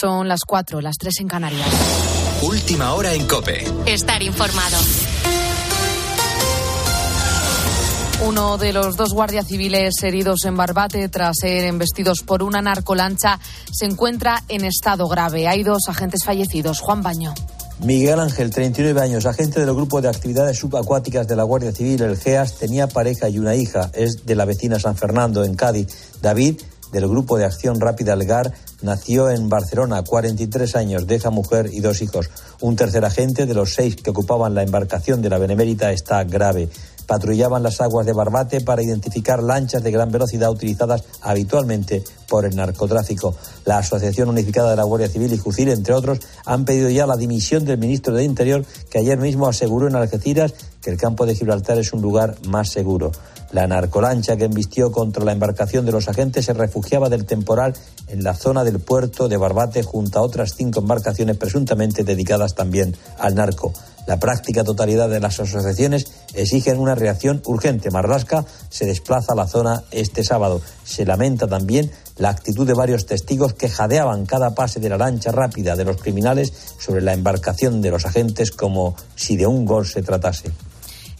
Son las cuatro, las tres en Canarias. Última hora en Cope. Estar informado. Uno de los dos guardias civiles heridos en Barbate tras ser embestidos por una narcolancha se encuentra en estado grave. Hay dos agentes fallecidos. Juan Baño. Miguel Ángel, 39 años, agente del grupo de actividades subacuáticas de la Guardia Civil, el GEAS, tenía pareja y una hija. Es de la vecina San Fernando, en Cádiz. David, del grupo de acción rápida Algar, nació en Barcelona, 43 años, deja mujer y dos hijos. Un tercer agente de los seis que ocupaban la embarcación de la Benemérita está grave patrullaban las aguas de Barbate para identificar lanchas de gran velocidad utilizadas habitualmente por el narcotráfico. La Asociación Unificada de la Guardia Civil y Jucil, entre otros, han pedido ya la dimisión del ministro de Interior, que ayer mismo aseguró en Algeciras que el campo de Gibraltar es un lugar más seguro. La narcolancha que embistió contra la embarcación de los agentes se refugiaba del temporal en la zona del puerto de Barbate junto a otras cinco embarcaciones presuntamente dedicadas también al narco. La práctica totalidad de las asociaciones exigen una reacción urgente. Marlasca se desplaza a la zona este sábado. Se lamenta también la actitud de varios testigos que jadeaban cada pase de la lancha rápida de los criminales sobre la embarcación de los agentes como si de un gol se tratase.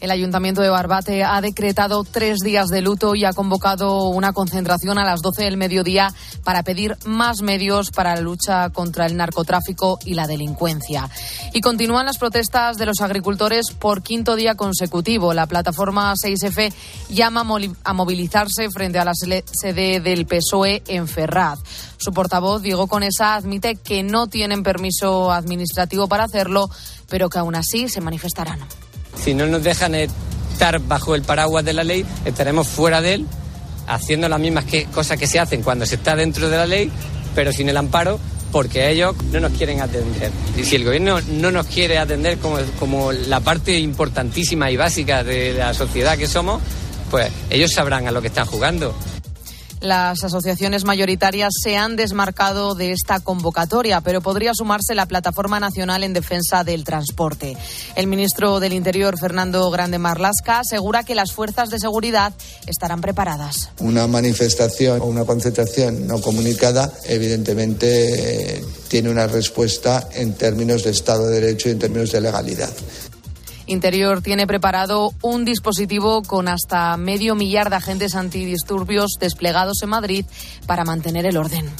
El Ayuntamiento de Barbate ha decretado tres días de luto y ha convocado una concentración a las 12 del mediodía para pedir más medios para la lucha contra el narcotráfico y la delincuencia. Y continúan las protestas de los agricultores por quinto día consecutivo. La plataforma 6F llama a movilizarse frente a la sede del PSOE en Ferraz. Su portavoz, Diego Conesa, admite que no tienen permiso administrativo para hacerlo, pero que aún así se manifestarán. Si no nos dejan estar bajo el paraguas de la ley, estaremos fuera de él, haciendo las mismas cosas que se hacen cuando se está dentro de la ley, pero sin el amparo, porque ellos no nos quieren atender. Y si el gobierno no nos quiere atender como, como la parte importantísima y básica de la sociedad que somos, pues ellos sabrán a lo que están jugando. Las asociaciones mayoritarias se han desmarcado de esta convocatoria, pero podría sumarse la Plataforma Nacional en Defensa del Transporte. El ministro del Interior, Fernando Grande Marlasca, asegura que las fuerzas de seguridad estarán preparadas. Una manifestación o una concentración no comunicada, evidentemente, eh, tiene una respuesta en términos de Estado de Derecho y en términos de legalidad. Interior tiene preparado un dispositivo con hasta medio millar de agentes antidisturbios desplegados en Madrid para mantener el orden.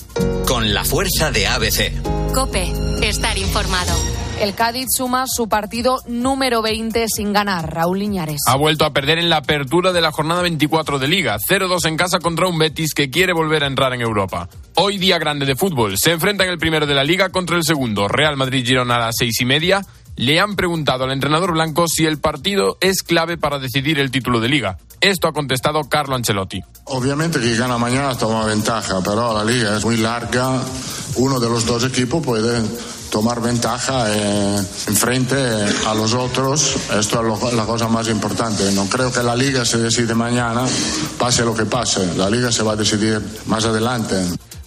Con la fuerza de ABC. Cope, estar informado. El Cádiz suma su partido número 20 sin ganar. Raúl Liñares. Ha vuelto a perder en la apertura de la jornada 24 de Liga. 0-2 en casa contra un Betis que quiere volver a entrar en Europa. Hoy día grande de fútbol. Se enfrentan el primero de la Liga contra el segundo. Real Madrid-Girona a las seis y media le han preguntado al entrenador blanco si el partido es clave para decidir el título de liga. Esto ha contestado Carlo Ancelotti. Obviamente que gana mañana toma ventaja, pero la liga es muy larga. Uno de los dos equipos puede tomar ventaja eh, en frente a los otros. Esto es la cosa más importante. No creo que la liga se decide mañana, pase lo que pase. La liga se va a decidir más adelante.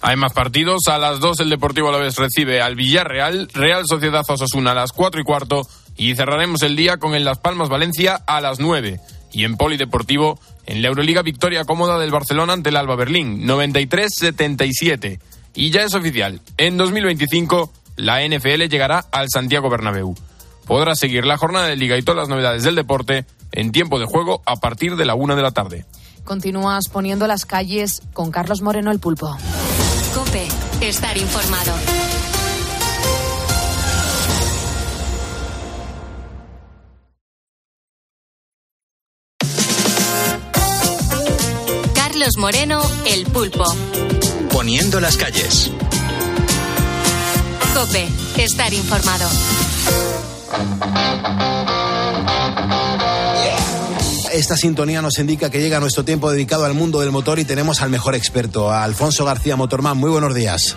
Hay más partidos. A las 2 el Deportivo vez recibe al Villarreal, Real Sociedad Osasuna a las 4 y cuarto y cerraremos el día con el Las Palmas Valencia a las 9. Y en Polideportivo, en la Euroliga victoria cómoda del Barcelona ante el Alba Berlín, 93-77. Y ya es oficial, en 2025 la NFL llegará al Santiago Bernabéu. Podrá seguir la jornada de liga y todas las novedades del deporte en tiempo de juego a partir de la una de la tarde. Continúas poniendo las calles con Carlos Moreno el pulpo. Cope, estar informado. Carlos Moreno, el pulpo. Poniendo las calles. Cope, estar informado. Esta sintonía nos indica que llega nuestro tiempo dedicado al mundo del motor y tenemos al mejor experto, a Alfonso García Motorman. Muy buenos días.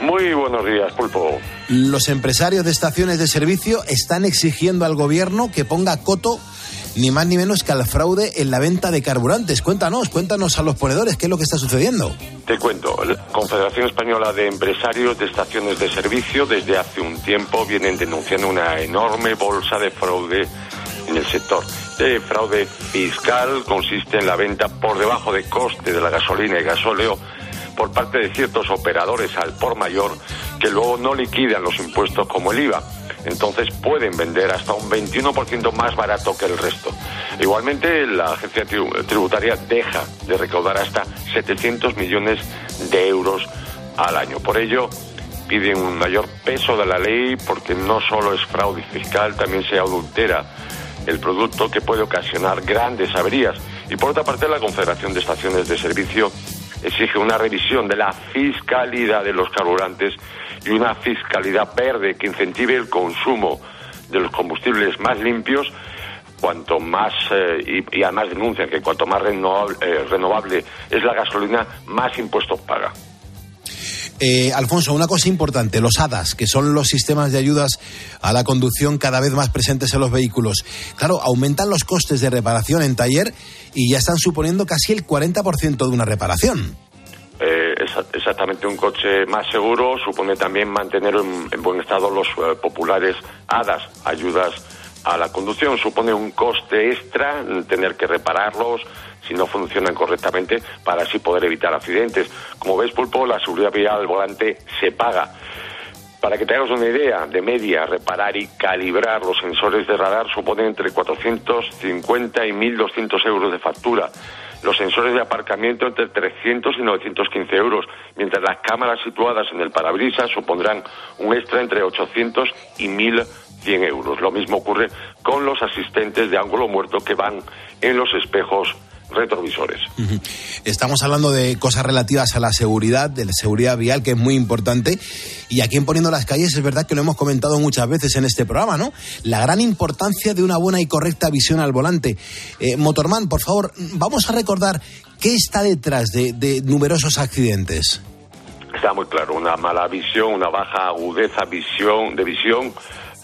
Muy buenos días, Pulpo. Los empresarios de estaciones de servicio están exigiendo al gobierno que ponga coto ni más ni menos que al fraude en la venta de carburantes. Cuéntanos, cuéntanos a los ponedores qué es lo que está sucediendo. Te cuento, la Confederación Española de Empresarios de Estaciones de Servicio desde hace un tiempo vienen denunciando una enorme bolsa de fraude en el sector. Este fraude fiscal consiste en la venta por debajo de coste de la gasolina y gasóleo por parte de ciertos operadores al por mayor que luego no liquidan los impuestos como el IVA. Entonces pueden vender hasta un 21% más barato que el resto. Igualmente, la agencia tributaria deja de recaudar hasta 700 millones de euros al año. Por ello, piden un mayor peso de la ley porque no solo es fraude fiscal, también se adultera el producto que puede ocasionar grandes averías. Y por otra parte, la Confederación de Estaciones de Servicio exige una revisión de la fiscalidad de los carburantes y una fiscalidad verde que incentive el consumo de los combustibles más limpios cuanto más eh, y, además denuncian que cuanto más renovable, eh, renovable es la gasolina más impuestos paga. Eh, Alfonso, una cosa importante, los HADAS, que son los sistemas de ayudas a la conducción cada vez más presentes en los vehículos. Claro, aumentan los costes de reparación en taller y ya están suponiendo casi el 40% de una reparación. Eh, exactamente, un coche más seguro supone también mantener en, buen estado los eh, populares HADAS, ayudas a la conducción. Supone un coste extra tener que repararlos, si no funcionan correctamente para así poder evitar accidentes. Como ves, Pulpo, la seguridad vial al volante se paga. Para que te hagas una idea, de media, reparar y calibrar los sensores de radar supone entre 450 y 1.200 euros de factura. Los sensores de aparcamiento entre 300 y 915 euros, mientras las cámaras situadas en el parabrisas supondrán un extra entre 800 y 1.100 euros. Lo mismo ocurre con los asistentes de ángulo muerto que van en los espejos retrovisores. Estamos hablando de cosas relativas a la seguridad, de la seguridad vial, que es muy importante. Y aquí en Poniendo las Calles es verdad que lo hemos comentado muchas veces en este programa, ¿no? La gran importancia de una buena y correcta visión al volante. Eh, Motorman, por favor, vamos a recordar qué está detrás de, de numerosos accidentes. Está muy claro, una mala visión, una baja agudeza visión, de visión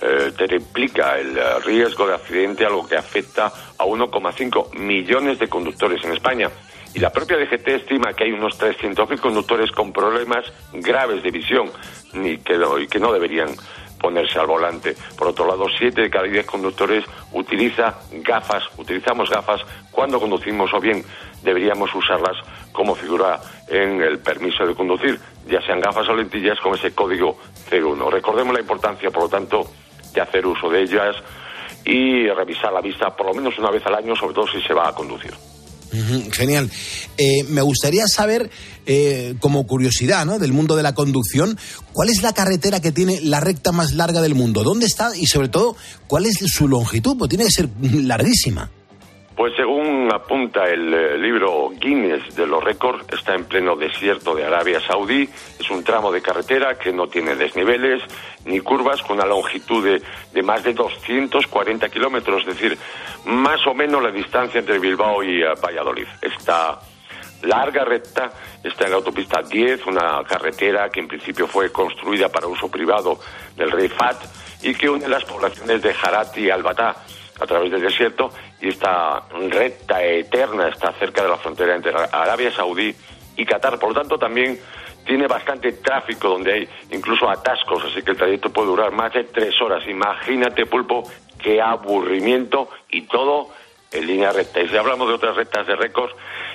eh, triplica el eh, riesgo de accidente, algo que afecta a 1,5 millones de conductores en España. Y la propia DGT estima que hay unos 300.000 conductores con problemas graves de visión y que, no, deberían ponerse al volante. Por otro lado, 7 de cada 10 conductores utiliza gafas, utilizamos gafas cuando conducimos o bien deberíamos usarlas como figura en el permiso de conducir, ya sean gafas o lentillas con ese código C1. Recordemos la importancia, por lo tanto, de hacer uso de ellas y revisar la vista por lo menos una vez al año, sobre todo si se va a conducir. genial. Eh, me gustaría saber, eh, como curiosidad ¿no? del mundo de la conducción, cuál es la carretera que tiene la recta más larga del mundo, dónde está y sobre todo cuál es su longitud, pues tiene que ser larguísima. Pues según apunta el eh, libro Guinness de los récords, está en pleno desierto de Arabia Saudí. Es un tramo de carretera que no tiene desniveles ni curvas, con una longitud de, de más de 240 kilómetros, es decir, más o menos la distancia entre Bilbao y eh, Valladolid. Esta larga recta está en la autopista 10, una carretera que en principio fue construida para uso privado del rey Fat y que une las poblaciones de Harat y Albatá a través del desierto y esta recta eterna está cerca de la frontera entre Arabia Saudí y Qatar. Por lo tanto, también tiene bastante tráfico donde hay incluso atascos, así que el trayecto puede durar más de tres horas. Imagínate, pulpo, qué aburrimiento y todo en línea recta. Y si hablamos de otras rectas de récord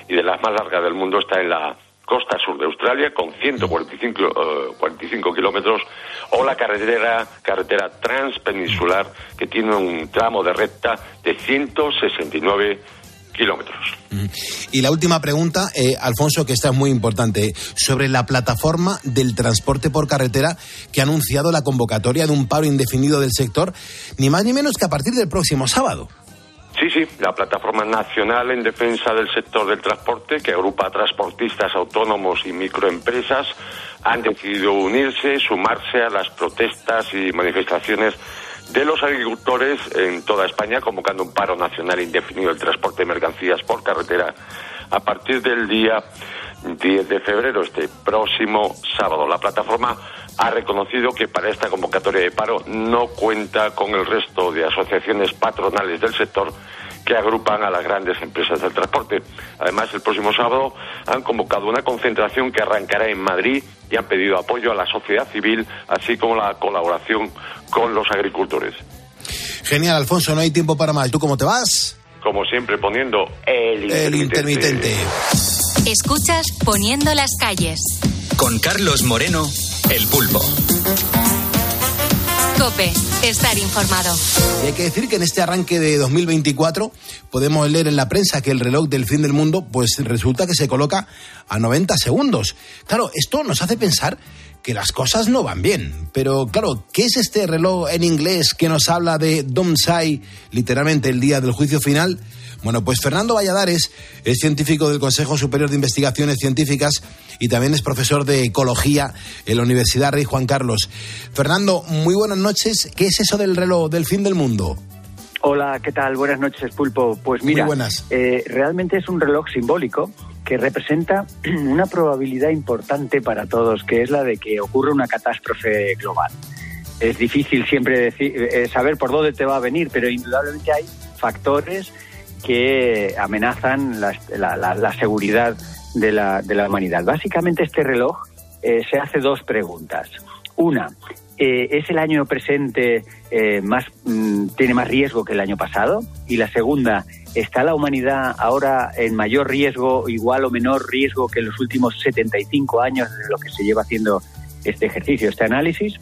y de las más largas del mundo, está en la costa sur de Australia con 145 45 eh, kilómetros o la carretera carretera transpeninsular que tiene un tramo de recta de 169 kilómetros. Y la última pregunta, eh, Alfonso, que esta es muy importante, sobre la plataforma del transporte por carretera que ha anunciado la convocatoria de un paro indefinido del sector, ni más ni menos que a partir del próximo sábado. Sí, sí, la Plataforma Nacional en Defensa del Sector del Transporte, que agrupa transportistas autónomos y microempresas, han decidido unirse, sumarse a las protestas y manifestaciones de los agricultores en toda España, convocando un paro nacional indefinido del transporte de mercancías por carretera a partir del día 10 de febrero, este próximo sábado. La plataforma ha reconocido que para esta convocatoria de paro no cuenta con el resto de asociaciones patronales del sector que agrupan a las grandes empresas del transporte. Además, el próximo sábado han convocado una concentración que arrancará en Madrid y han pedido apoyo a la sociedad civil, así como la colaboración con los agricultores. Genial, Alfonso, no hay tiempo para más. ¿Tú cómo te vas? Como siempre, poniendo el intermitente. El intermitente. Escuchas Poniendo las calles. Con Carlos Moreno El pulpo. Cope, estar informado. Y hay que decir que en este arranque de 2024 podemos leer en la prensa que el reloj del fin del mundo pues resulta que se coloca a 90 segundos. Claro, esto nos hace pensar que las cosas no van bien. Pero claro, ¿qué es este reloj en inglés que nos habla de Domsai, literalmente el día del juicio final? Bueno, pues Fernando Valladares es científico del Consejo Superior de Investigaciones Científicas y también es profesor de Ecología en la Universidad Rey Juan Carlos. Fernando, muy buenas noches. ¿Qué es eso del reloj del fin del mundo? Hola, ¿qué tal? Buenas noches, Pulpo. Pues mira, eh, realmente es un reloj simbólico que representa una probabilidad importante para todos, que es la de que ocurra una catástrofe global. Es difícil siempre decir, eh, saber por dónde te va a venir, pero indudablemente hay factores que amenazan la, seguridad de la, de la, humanidad. Básicamente este reloj eh, se hace dos preguntas. Una, eh, ¿es el año presente más mm, tiene más riesgo que el año pasado? Y la segunda, ¿está la humanidad ahora en mayor riesgo, igual o menor riesgo que en los últimos 75 años de lo que se lleva haciendo este ejercicio, este análisis?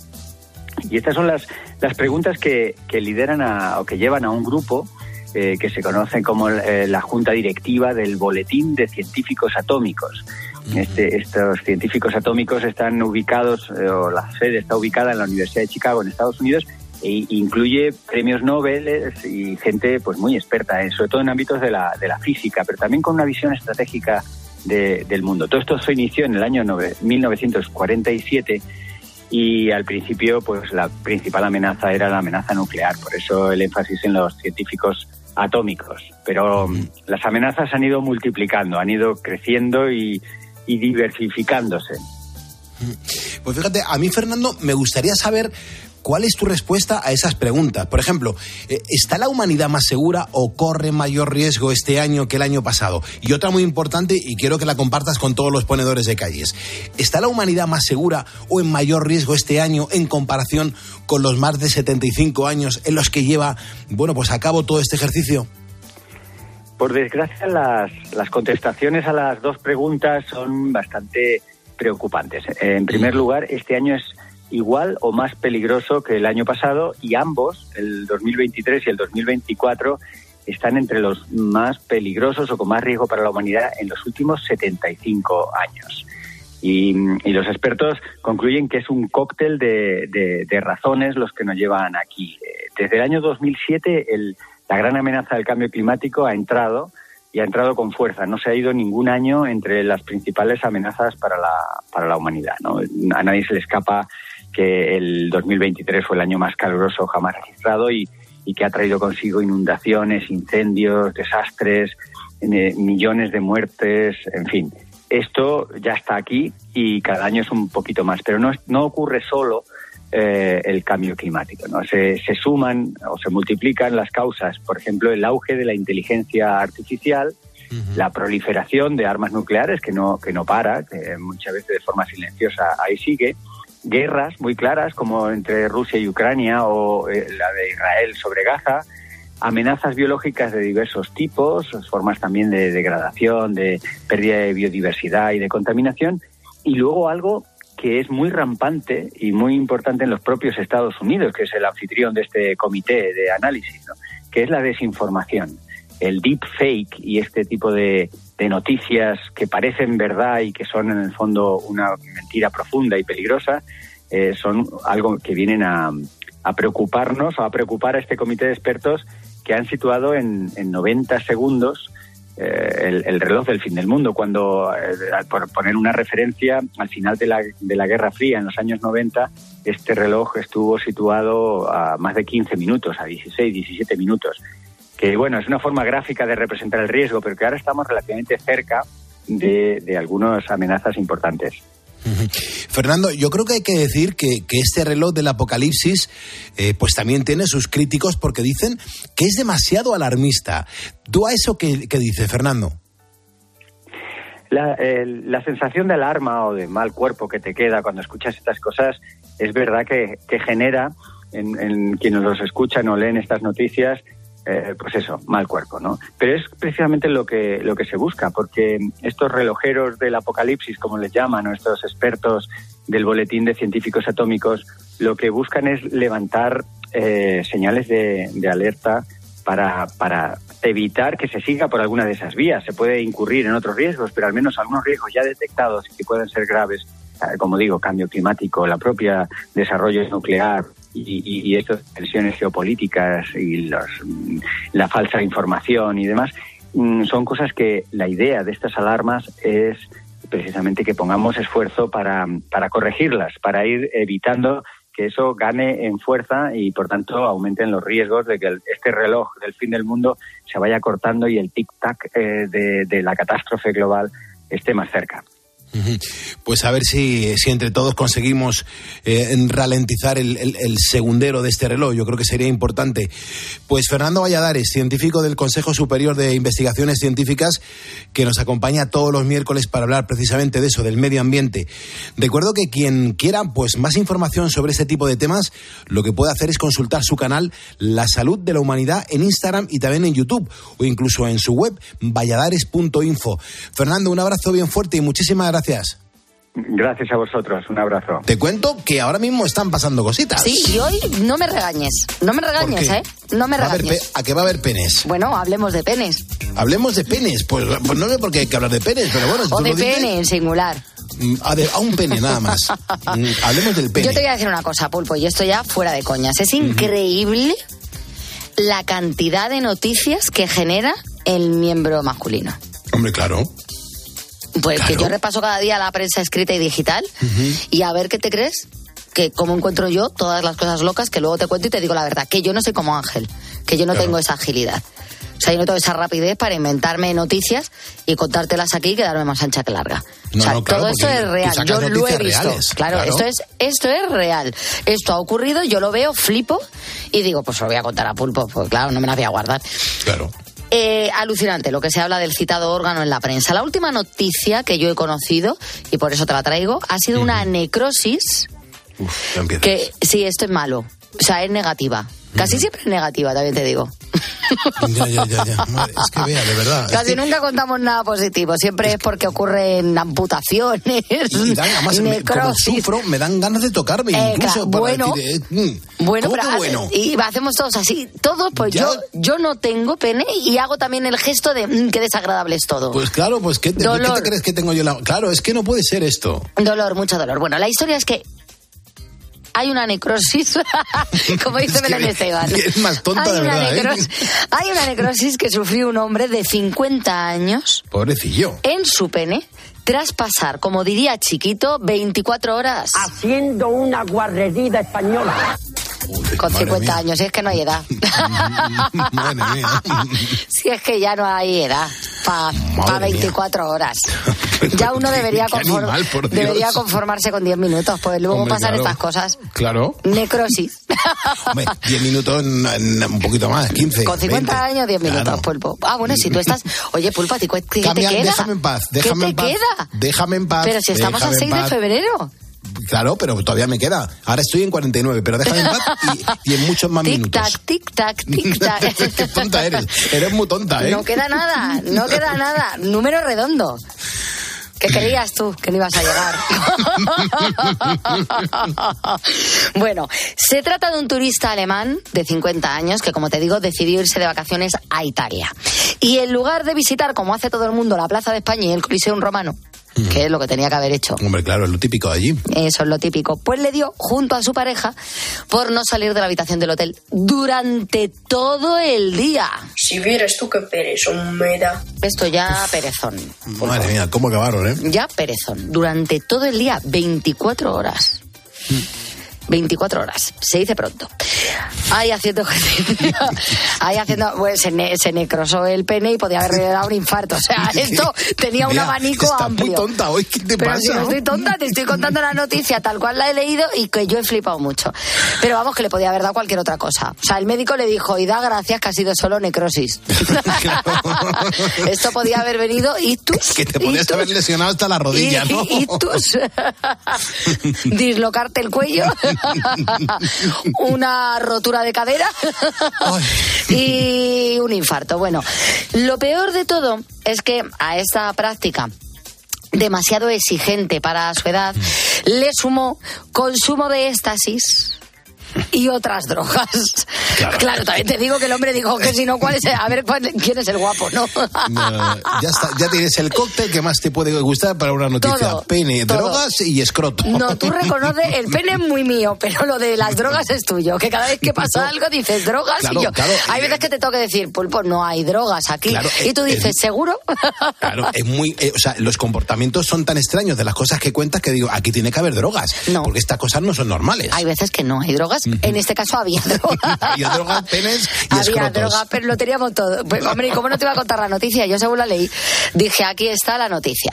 Y estas son las, las preguntas que, que lideran a, o que llevan a un grupo eh, que se conocen como eh, la Junta Directiva del Boletín de Científicos Atómicos. Este, estos científicos atómicos están ubicados, eh, o la sede está ubicada en la Universidad de Chicago, en Estados Unidos, e incluye premios Nobel y gente pues muy experta, sobre todo en ámbitos de la, de la física, pero también con una visión estratégica del mundo. Todo esto se inició en el año 1947 y al principio pues la principal amenaza era la amenaza nuclear, por eso el énfasis en los científicos atómicos. Pero mm, las amenazas han ido multiplicando, han ido creciendo y, diversificándose. Pues fíjate, a mí Fernando me gustaría saber ¿Cuál es tu respuesta a esas preguntas? Por ejemplo, eh, ¿está la humanidad más segura o corre mayor riesgo este año que el año pasado? Y otra muy importante, y quiero que la compartas con todos los ponedores de calles. ¿Está la humanidad más segura o en mayor riesgo este año en comparación con los más de 75 años en los que lleva, bueno, pues a cabo todo este ejercicio? Por desgracia, las, las contestaciones a las dos preguntas son bastante preocupantes. En primer lugar, este año es igual o más peligroso que el año pasado y ambos, el 2023 y el 2024, están entre los más peligrosos o con más riesgo para la humanidad en los últimos 75 años. Y, los expertos concluyen que es un cóctel de, de, razones los que nos llevan aquí. Desde el año 2007 el, la gran amenaza del cambio climático ha entrado y ha entrado con fuerza. No se ha ido ningún año entre las principales amenazas para la, para la humanidad. ¿no? A nadie se le escapa que el 2023 fue el año más caluroso jamás registrado y, que ha traído consigo inundaciones, incendios, desastres, eh, millones de muertes, en fin. Esto ya está aquí y cada año es un poquito más, pero no, no ocurre solo eh, el cambio climático. ¿no? Se, se, suman o se multiplican las causas, por ejemplo, el auge de la inteligencia artificial, la proliferación de armas nucleares que no, que no para, que muchas veces de forma silenciosa ahí sigue, guerras muy claras como entre Rusia y Ucrania o eh, la de Israel sobre Gaza, amenazas biológicas de diversos tipos, formas también de degradación, de pérdida de biodiversidad y de contaminación, y luego algo que es muy rampante y muy importante en los propios Estados Unidos, que es el anfitrión de este comité de análisis, que es la desinformación. El deep fake y este tipo de, de noticias que parecen verdad y que son en el fondo una mentira profunda y peligrosa, eh, son algo que vienen a, preocuparnos o a preocupar a este comité de expertos que han situado en, en 90 segundos eh, el, reloj del fin del mundo, cuando, eh, por poner una referencia, al final de la, de la Guerra Fría, en los años 90, este reloj estuvo situado a más de 15 minutos, a 16, 17 minutos que bueno, es una forma gráfica de representar el riesgo, pero que ahora estamos relativamente cerca de, de algunas amenazas importantes. Fernando, yo creo que hay que decir que, este reloj del apocalipsis eh, pues también tiene sus críticos porque dicen que es demasiado alarmista. ¿Tú a eso qué, dices, Fernando? La, la, sensación de alarma o de mal cuerpo que te queda cuando escuchas estas cosas es verdad que, que genera en, en, quienes los escuchan o leen estas noticias eh, pues eso, mal cuerpo, ¿no? Pero es precisamente lo que, lo que se busca, porque estos relojeros del apocalipsis, como les llaman, nuestros expertos del Boletín de Científicos Atómicos, lo que buscan es levantar eh, señales de, de alerta para, para evitar que se siga por alguna de esas vías. Se puede incurrir en otros riesgos, pero al menos algunos riesgos ya detectados y que pueden ser graves, eh, como digo, cambio climático, la propia desarrollo nuclear, y, y, estas tensiones geopolíticas y los, la falsa información y demás, mm, son cosas que la idea de estas alarmas es precisamente que pongamos esfuerzo para, para corregirlas, para ir evitando que eso gane en fuerza y por tanto aumenten los riesgos de que este reloj del fin del mundo se vaya cortando y el tic-tac eh, de la catástrofe global esté más cerca. Pues a ver si, si entre todos conseguimos eh, en ralentizar el, el- el segundero de este reloj. Yo creo que sería importante. Pues Fernando Valladares, científico del Consejo Superior de Investigaciones Científicas, que nos acompaña todos los miércoles para hablar precisamente de eso, del medio ambiente. Recuerdo que quien quiera pues más información sobre este tipo de temas, lo que puede hacer es consultar su canal La Salud de la Humanidad en Instagram y también en YouTube o incluso en su web valladares.info. Fernando, un abrazo bien fuerte y muchísimas gracias. Gracias a vosotros, un abrazo. Te cuento que ahora mismo están pasando cositas. Sí, y hoy no me regañes. No me regañes. ¿eh? No me a regañes. pe- ¿A qué va a haber penes? Bueno, hablemos de penes. Hablemos de penes. Pues, pues no sé por qué hay que hablar de penes, pero bueno, si O tú de lo dices, pene en singular. mm, a, de- a un pene nada más. Mm, Hablemos del pene. Yo te voy a decir una cosa, Pulpo, y esto ya fuera de coñas. Es increíble la cantidad de noticias que genera el miembro masculino. Hombre, claro. Pues que yo repaso cada día la prensa escrita y digital y a ver qué te crees. Que cómo encuentro yo todas las cosas locas que luego te cuento y te digo la verdad. Que yo no soy como Ángel. Que yo no Claro. tengo esa agilidad. O sea, yo no tengo esa rapidez para inventarme noticias y contártelas aquí y quedarme más ancha que larga. No, o sea, no, claro, todo esto es real. Yo lo he visto. reales, claro, claro. Esto, es, esto es real. Esto ha ocurrido, yo lo veo, flipo y digo, pues lo voy a contar a pulpo. Pues claro, no me la voy a guardar. Claro. Eh, alucinante lo que se habla del citado órgano en la prensa. La última noticia que yo he conocido, y por eso te la traigo, ha sido una necrosis Uf, que, sí, esto es malo. O sea, es negativa. Casi siempre es negativa, también te digo. Ya, ya, ya, ya. Madre, Es que vea, de verdad. es Casi que- nunca contamos nada positivo. Siempre es porque ocurren amputaciones, y dan- además, me- como sufro, me dan ganas de tocarme Eh, incluso claro, para bueno. decir, eh, mm, Bueno, ¿cómo pero que ha- bueno? y hacemos todos así, todos, pues Ya. yo, yo no tengo pene y hago también el gesto de "Mm, qué desagradable es todo. Pues claro, pues ¿qué te, ¿qué Dolor. te crees que tengo yo? La... Claro, es que no puede ser esto. Dolor, mucho dolor. Bueno, la historia es que hay una necrosis, como dice Es que Belén Esteban. es más tonta hay de una verdad, ¿eh? Hay una necrosis que sufrió un hombre de 50 años Pobrecillo. en su pene tras pasar, como diría chiquito, 24 horas haciendo una guarrería española. Joder, con madre 50 mía. años. Si es que no hay edad. Si es que ya no hay edad para Madre 24 horas. Ya uno debería, conform- animal, debería conformarse con 10 minutos, pues luego Hombre, pasan claro. estas cosas. Claro. Necrosis. Hombre, 10 minutos, un poquito más, 15. Con 50 20. años, 10 minutos, Claro. Pulpo. Ah, bueno, si tú estás. Oye, Pulpo, ¿a ti cu- ¿qué Cambia, te queda? déjame en paz, déjame ¿Qué en te paz. queda? Déjame en paz. Pero si estamos a déjame en 6 de febrero. Claro, pero todavía me queda. Ahora estoy en 49, pero déjame en paz y, y en muchos más Tic minutos. tac, tic tac, tic tac. Qué tonta eres. Eres muy tonta, ¿eh? No queda nada, no queda nada. Número redondo. ¿Qué creías tú que no ibas a llegar? bueno, se trata de un turista alemán de 50 años que, como te digo, decidió irse de vacaciones a Italia. Y en lugar de visitar, como hace todo el mundo, la Plaza de España y el Coliseum Romano, que es lo que tenía que haber hecho, Hombre, claro, es lo típico de allí. eso es lo típico. Pues le dio junto a su pareja por no salir de la habitación del hotel durante todo el día. Si vieras tú qué perezón me da. Esto ya perezón. Madre mía, cómo acabaron, ¿eh? Ya perezón. Durante todo el día, 24 horas. 24 horas. Se dice pronto. Ahí haciendo ejercicio. Ahí haciendo. Pues se, ne- se necrosó el pene y podía haberle dado un infarto. O sea, esto tenía un abanico está amplio. muy tonta hoy, ¿qué te Pero pasa? si no estoy tonta, te estoy contando la noticia tal cual la he leído y que yo he flipado mucho. Pero vamos, que le podía haber dado cualquier otra cosa. O sea, el médico le dijo, y da gracias que ha sido solo necrosis. Esto podía haber venido ictus. Que te podías ictus, haber lesionado hasta la rodilla, y- ¿no? ictus. Dislocarte el cuello. Una rotura de cadera. y un infarto. Bueno, lo peor de todo es que a esta práctica demasiado exigente para su edad, le sumó consumo de éxtasis y otras drogas. Claro. también te digo que el hombre dijo que si no, ¿cuál es? el- a ver cuál- quién es el guapo, ¿no? No, ya está, ya tienes el cóctel que más te puede gustar para una noticia. Todo, Pene, todo. drogas y escroto. No, tú reconoces, el pene es muy mío, pero lo de las drogas es tuyo. Que cada vez que pasa algo dices drogas Claro, y yo. claro. Hay veces que te tengo que decir, pulpo, no hay drogas aquí. Claro, y tú dices, ¿seguro? Claro, es muy, eh, o sea, los comportamientos son tan extraños de las cosas que cuentas que digo, aquí tiene que haber drogas, No. porque estas cosas no son normales. Hay veces que no hay drogas. En este caso había drogas. Había drogas, penes y Había escrotos. droga, pero lo teníamos todo. Pues, hombre, ¿y cómo no te iba a contar la noticia? Yo según la leí, dije, aquí está la noticia.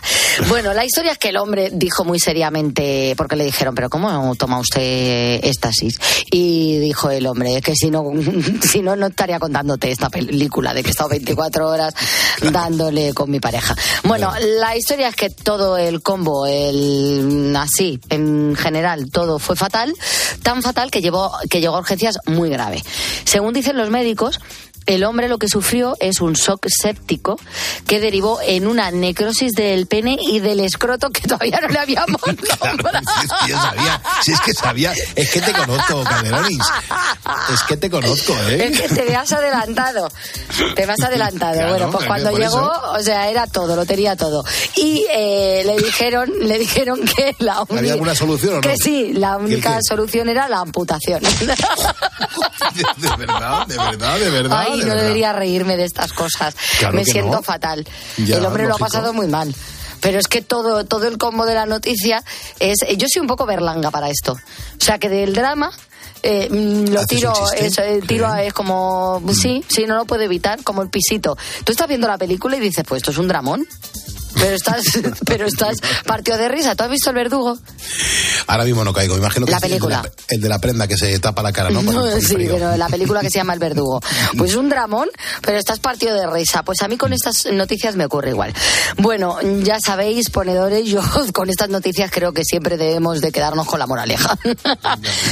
Bueno, la historia es que el hombre dijo muy seriamente, porque le dijeron, pero ¿cómo toma usted éxtasis? Y dijo el hombre, que si no, si no, no estaría contándote esta película de que he estado 24 horas dándole con mi pareja. Bueno, la historia es que todo el combo, el así, en general, todo fue fatal, tan fatal que, llevó, que llegó a urgencias muy grave. Según dicen los médicos, el hombre lo que sufrió es un shock séptico que derivó en una necrosis del pene y del escroto que todavía no le habíamos nombrado. Si es que yo sabía, si es que sabía, es que te conozco, Calderonis. Es que te conozco, ¿eh? Es que te has adelantado. Te vas adelantado. Claro, bueno, pues cuando llegó, eso. o sea, era todo, lo tenía todo. Y eh, le dijeron, le dijeron que la única ¿Había alguna solución o no? Que sí, la ¿Que el única solución era la amputación. De verdad, de verdad, de verdad. Ay, de no verdad. debería reírme de estas cosas. Claro Me siento no. fatal. Ya, el hombre lo ha pasado muy mal. Pero es que todo, todo el combo de la noticia es. Yo soy un poco berlanga para esto. O sea, que del drama. eh, mm, lo ¿Haces tiro, es, eh, tiro es como, sí, sí, no lo puedo evitar, como el pisito. Tú estás viendo la película y dices, pues esto es un dramón. Pero estás, pero estás partido de risa. ¿Tú has visto el verdugo? Ahora mismo no caigo, imagino que La es el de película. El de la prenda que se tapa la cara, ¿no? El sí, pero la película que se llama El Verdugo. Pues un dramón, pero estás partido de risa. Pues a mí con estas noticias me ocurre igual. Bueno, ya sabéis, ponedores, yo con estas noticias creo que siempre debemos de quedarnos con la moraleja.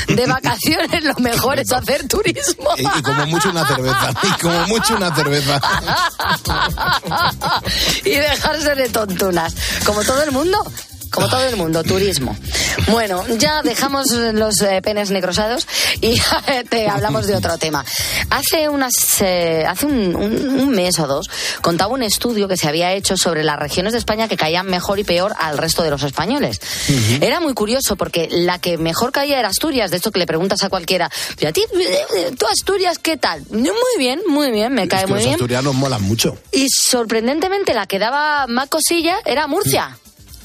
De vacaciones lo mejor es hacer turismo. Y, y como mucho una cerveza. Y como mucho una cerveza. y dejarse de tontunas. Como todo el mundo. Como todo el mundo, turismo. Bueno, ya dejamos los eh, penes necrosados y te hablamos de otro tema. Hace unas, eh, hace un, un- un mes o dos contaba un estudio que se había hecho sobre las regiones de España que caían mejor y peor al resto de los españoles. Era muy curioso porque la que mejor caía era Asturias, de esto que le preguntas a cualquiera, ¿y a ti, eh, tú Asturias qué tal? Muy bien, muy bien, me cae Es que muy los bien. asturianos molan mucho. Y sorprendentemente la que daba más cosilla era Murcia.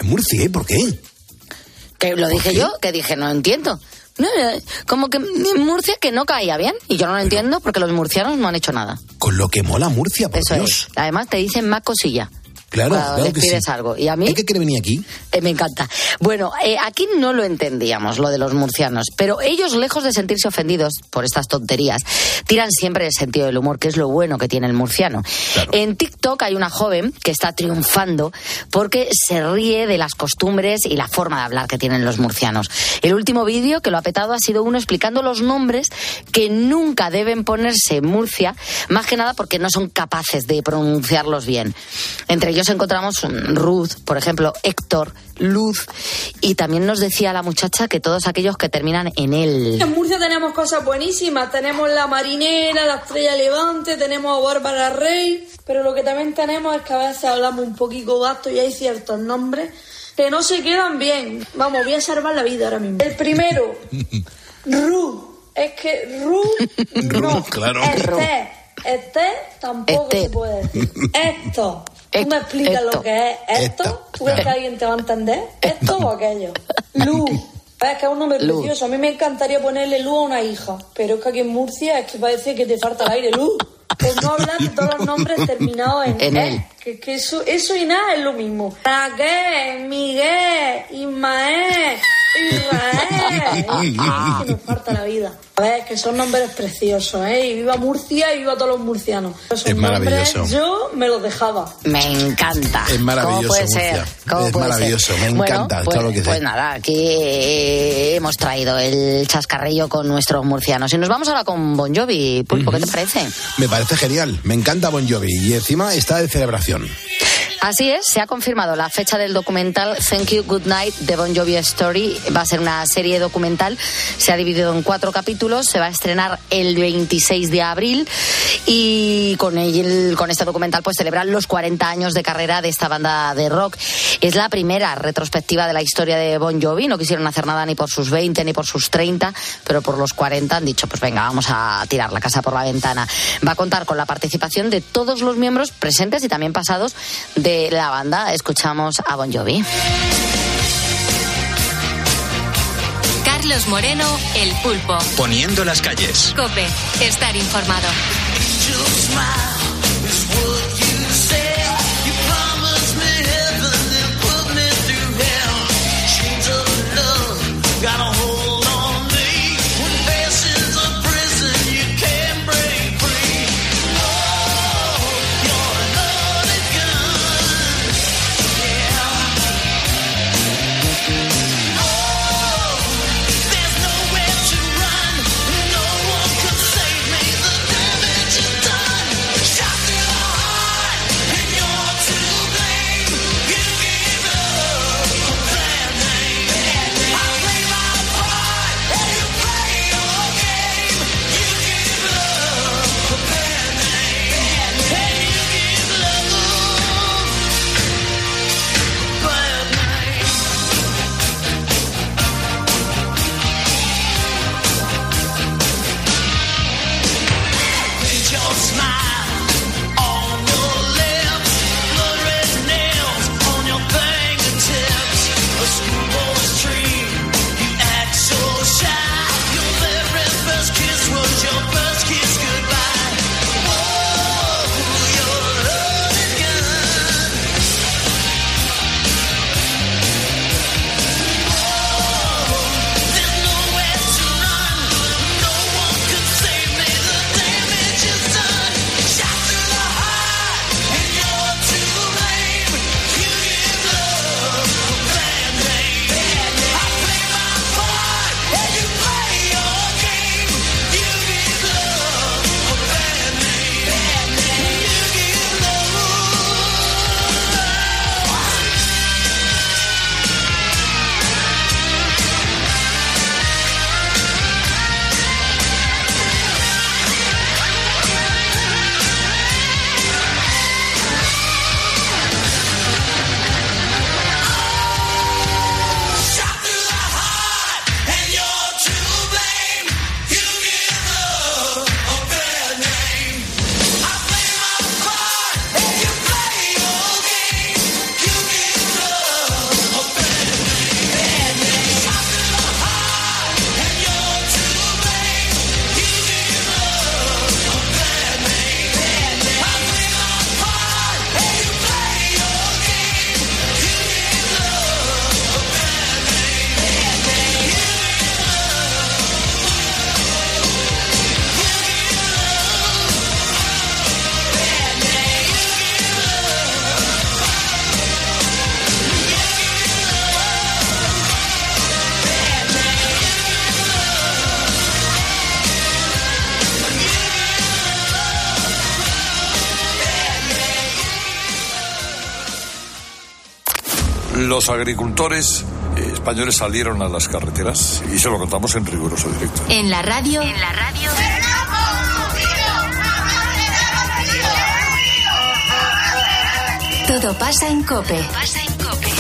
Murcia, ¿eh? ¿Por qué? Que lo dije yo, que dije, no entiendo. No, eh, como que en Murcia que no caía bien. Y yo no lo entiendo porque los murcianos no han hecho nada. Con lo que mola Murcia, por Eso Dios. es. Además te dicen más cosilla. Claro, Cuando claro que sí. algo. Y a mí ¿Hay que quiere venir aquí? eh, me encanta. Bueno, eh, aquí no lo entendíamos, lo de los murcianos, pero ellos, lejos de sentirse ofendidos por estas tonterías, tiran siempre el sentido del humor, que es lo bueno que tiene el murciano. En TikTok hay una joven que está triunfando porque se ríe de las costumbres y la forma de hablar que tienen los murcianos. El último vídeo que lo ha petado ha sido uno explicando los nombres que nunca deben ponerse en Murcia, más que nada porque no son capaces de pronunciarlos bien. Entre ellos encontramos mm, Ruth, por ejemplo, Héctor, Luz, y también nos decía la muchacha que todos aquellos que terminan en él. En Murcia tenemos cosas buenísimas. Tenemos la marinera, la estrella levante, tenemos a Bárbara Rey. Pero lo que también tenemos es que a veces hablamos un poquito gasto y hay ciertos nombres que no se quedan bien. Vamos, voy a salvar la vida ahora mismo. El primero, Ru. Es que Ru, no. claro. Este, este tampoco se puede decir. Esto. ¿Tú me explicas esto. lo que es esto? ¿Tú crees que alguien te va a entender? ¿Esto o aquello? Luz. Es que es un nombre Luz. precioso. A mí me encantaría ponerle luz a una hija. Pero es que aquí en Murcia es que parece que te falta el aire. Luz. Pues no hablan de todos los nombres terminados en, En E. él. Que, que eso, eso y nada es lo mismo. Raquel, Miguel, Ismael, Israel. Ay, que nos falta la vida. A ver, que son nombres preciosos, ¿eh? Y viva Murcia y viva todos los murcianos. Esos Es maravilloso. nombres yo me los dejaba. Me encanta. Es maravilloso, ¿Cómo puede Murcia. ser? ¿Cómo Es puede maravilloso, ser? me Bueno, encanta, pues, claro que sí. Pues nada, aquí eh, hemos traído el chascarrillo con nuestros murcianos. Y nos vamos ahora con Bon Jovi. Pulpo, ¿qué te parece? Me parece genial. Me encanta Bon Jovi. Y encima está de celebración. Así es, se ha confirmado la fecha del documental Thank You Good Night de Bon Jovi Story. Va a ser una serie documental, se ha dividido en cuatro capítulos, se va a estrenar el 26 de abril y con, el, con este documental pues celebran los 40 años de carrera de esta banda de rock. Es la primera retrospectiva de la historia de Bon Jovi, no quisieron hacer nada ni por sus 20 ni por sus 30, pero por los 40 han dicho pues venga, vamos a tirar la casa por la ventana. Va a contar con la participación de todos los miembros presentes y también pasados de la banda. Escuchamos a Bon Jovi. Carlos Moreno, El Pulpo. Poniendo las calles. Cope, estar informado. Los agricultores eh, españoles salieron a las carreteras y se lo contamos en riguroso directo. En la radio. En la radio. Todo pasa en Cope.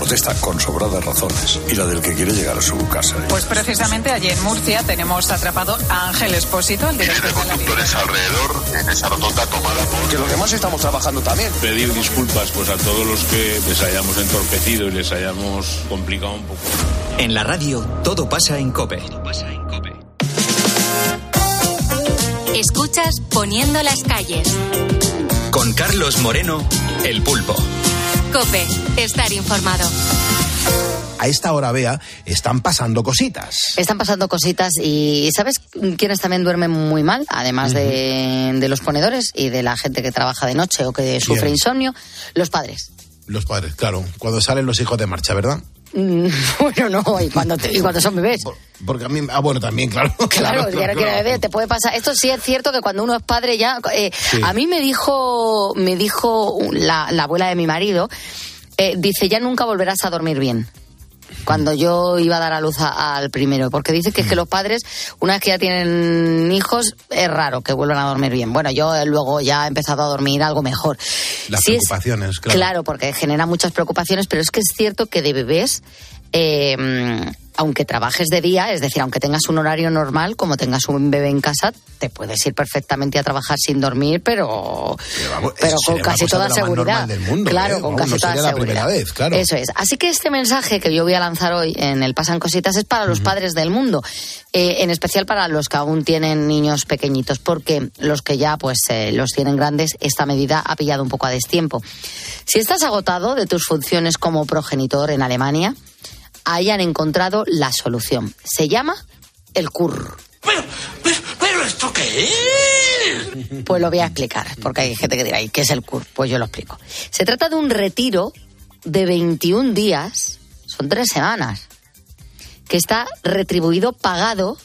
protesta con sobradas razones y la del que quiere llegar a su casa. Pues precisamente allí en Murcia tenemos atrapado a Ángel Espósito, el director de Conductores alrededor en esa rotonda tomada por... Que los demás estamos trabajando también. Pedir disculpas pues a todos los que les hayamos entorpecido y les hayamos complicado un poco. En la radio, todo pasa en Cope. Escuchas Poniendo las calles. Con Carlos Moreno, El Pulpo. Cope, estar informado. a esta hora, vea, están pasando cositas. Están pasando cositas y ¿sabes quiénes también duermen muy mal? Además de, de los ponedores y de la gente que trabaja de noche o que sufre insomnio, los padres. Los padres, claro, cuando salen los hijos de marcha, ¿verdad? Mm, Bueno, no, y cuando, te- y cuando son bebés. Porque a mí, ah, bueno, también, claro. Claro, quiero que bebé, te puede pasar. Esto sí es cierto que cuando uno es padre ya. eh, Sí. A mí me dijo, me dijo la, la abuela de mi marido, eh, dice ya nunca volverás a dormir bien. Cuando yo iba a dar a luz a- al primero, porque dice que es que los padres, una vez que ya tienen hijos, es raro que vuelvan a dormir bien. Bueno, yo eh, luego ya he empezado a dormir algo mejor. Las Sí es- preocupaciones, claro. Claro, porque genera muchas preocupaciones, pero es que es cierto que de bebés, eh, aunque trabajes de día, es decir, aunque tengas un horario normal, como tengas un bebé en casa, te puedes ir perfectamente a trabajar sin dormir, pero, pero con casi toda de seguridad. normal del mundo, claro, ¿eh? con Vamos, casi no toda sería la seguridad. primera vez, claro. Eso es. Así que este mensaje que yo voy a lanzar hoy en el Pasan Cositas es para los padres del mundo, eh, en especial para los que aún tienen niños pequeñitos, porque los que ya pues eh, los tienen grandes, esta medida ha pillado un poco a destiempo. Si estás agotado de tus funciones como progenitor en Alemania, hayan encontrado la solución. Se llama el CUR. ¿Pero esto qué es? Pues lo voy a explicar, porque hay gente que dirá, ¿y qué es el CUR? Pues yo lo explico. Se trata de un retiro de 21 días, son tres semanas, que está retribuido, pagado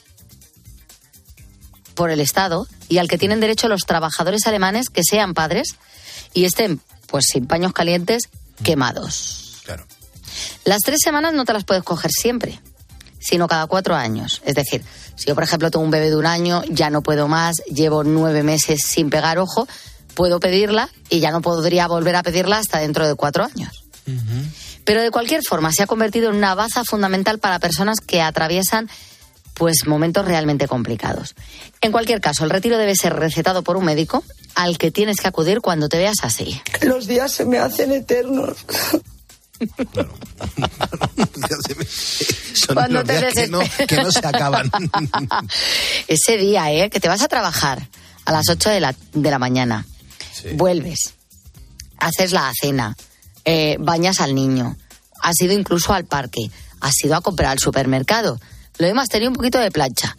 por el Estado y al que tienen derecho los trabajadores alemanes que sean padres y estén, pues sin paños calientes, quemados. Claro. Las tres semanas no te las puedes coger siempre, sino cada cuatro años. Es decir, si yo, por ejemplo, tengo un bebé de un año, ya no puedo más, llevo nueve meses sin pegar ojo, puedo pedirla y ya no podría volver a pedirla hasta dentro de cuatro años. Pero de cualquier forma, se ha convertido en una baza fundamental para personas que atraviesan pues momentos realmente complicados. En cualquier caso, el retiro debe ser recetado por un médico al que tienes que acudir cuando te veas así. Los días se me hacen eternos. Son Cuando los te días que no, desesperas. que no se acaban. Ese día, ¿eh? Que te vas a trabajar a las 8 de la, de la mañana. Vuelves. Haces la cena. eh, bañas al niño. Has ido incluso al parque. Has ido a comprar al supermercado. Lo demás, tenía un poquito de plancha.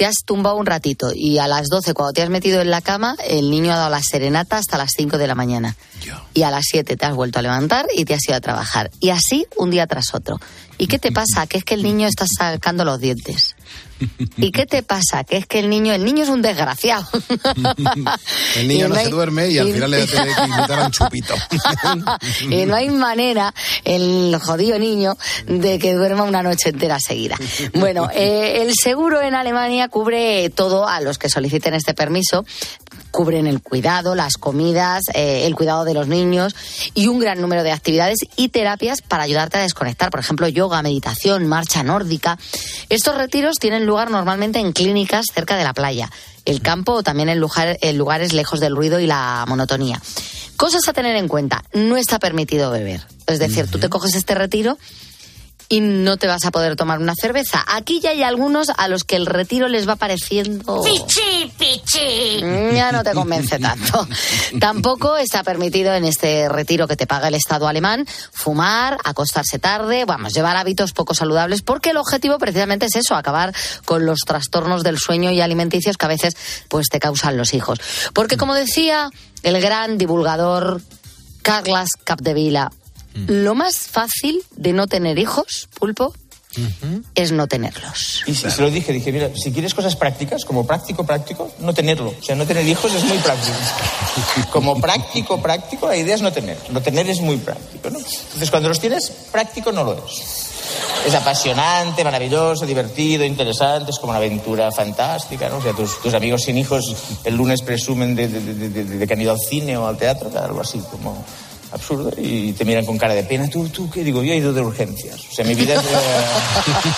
Te has tumbado un ratito y a las 12, cuando te has metido en la cama, el niño ha dado la serenata hasta las 5 de la mañana. Y a las 7 te has vuelto a levantar y te has ido a trabajar. Y así un día tras otro. ¿Y qué te pasa? Que es que el niño está sacando los dientes. ¿Y qué te pasa? Que es que el niño, el niño es un desgraciado. El niño no hay- se duerme y al final le tiene que invitar a un chupito. y no hay manera, el jodido niño, de que duerma una noche entera seguida. Bueno, eh, el seguro en Alemania cubre todo a los que soliciten este permiso. Cubren el cuidado, las comidas, eh, el cuidado de los niños y un gran número de actividades y terapias para ayudarte a desconectar. Por ejemplo, yoga, meditación, marcha nórdica. Estos retiros tienen lugar normalmente en clínicas cerca de la playa, el campo o también en, lugar- en lugares lejos del ruido y la monotonía. Cosas a tener en cuenta. No está permitido beber. Es decir, tú te coges este retiro y no te vas a poder tomar una cerveza. Aquí ya hay algunos a los que el retiro les va pareciendo... Pichi, pichi. Mm, Ya no te convence tanto. Tampoco está permitido en este retiro que te paga el Estado alemán fumar, acostarse tarde, vamos, llevar hábitos poco saludables, porque el objetivo precisamente es eso, acabar con los trastornos del sueño y alimenticios que a veces pues te causan los hijos. Porque como decía el gran divulgador Carlas Capdevila, lo más fácil de no tener hijos, pulpo, es no tenerlos. Y se se lo dije, dije, mira, si quieres cosas prácticas, como práctico, práctico, no tenerlo. O sea, no tener hijos es muy práctico. Como práctico, práctico, la idea es no tener. No tener es muy práctico, ¿no? Entonces, cuando los tienes, práctico no lo es. Es apasionante, maravilloso, divertido, interesante, es como una aventura fantástica, ¿no? O sea, tus, tus amigos sin hijos el lunes presumen de, de- de- de- de que han ido al cine o al teatro, algo así como absurdo, y te miran con cara de pena. ¿Tú, tú qué digo? Yo he ido de urgencias. O sea, mi vida es...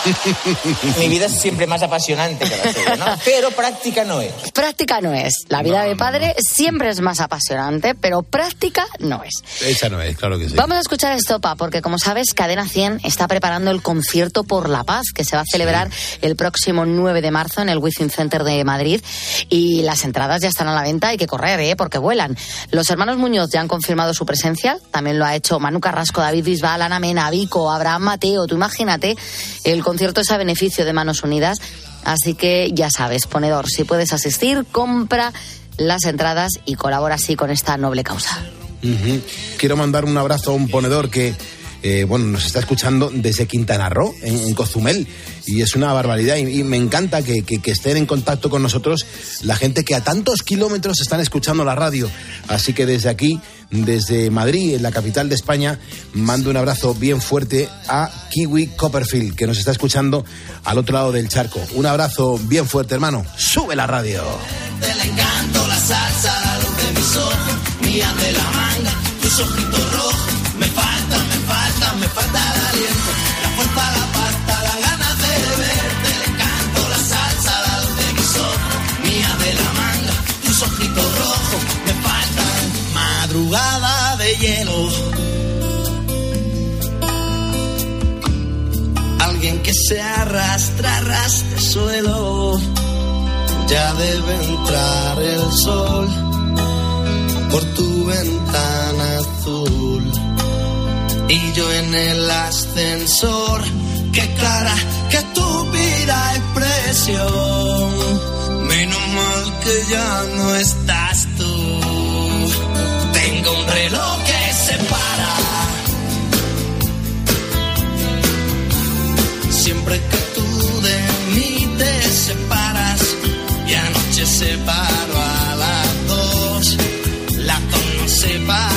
eh, mi vida es siempre más apasionante que la tuya, ¿no? Pero práctica no es. Práctica no es. La vida de padre siempre es más apasionante, pero práctica no es. Esa no es, claro que sí. Vamos a escuchar a Estopa, porque como sabes, Cadena 100 está preparando el concierto por la paz, que se va a celebrar el próximo 9 de marzo en el Within Center de Madrid. Y las entradas ya están a la venta, hay que correr, ¿eh? porque vuelan. Los hermanos Muñoz ya han confirmado su presencia También lo ha hecho Manu Carrasco, David Bisbal, Ana Mena, Vico, Abraham Mateo. Tú imagínate, el concierto es a beneficio de Manos Unidas. Así que ya sabes, ponedor, si puedes asistir, compra las entradas y colabora así con esta noble causa. Quiero mandar un abrazo a un ponedor que eh, bueno, nos está escuchando desde Quintana Roo, en, Cozumel, y es una barbaridad. Y, me encanta que, que- que estén en contacto con nosotros la gente que a tantos kilómetros están escuchando la radio. Así que desde aquí, desde Madrid, en la capital de España, mando un abrazo bien fuerte a Kiwi Copperfield, que nos está escuchando al otro lado del charco. Un abrazo bien fuerte, hermano. Sube la radio. Te le encanto la salsa, la luz de mis ojos, la manga, tus ojitos Alguien que se arrastra, arrastre suelo. Ya debe entrar el sol por tu ventana azul. Y yo en el ascensor, qué clara, qué estúpida expresión. Menos mal que ya no estás Siempre que tú de mí te separas y anoche separo a las dos, la no separo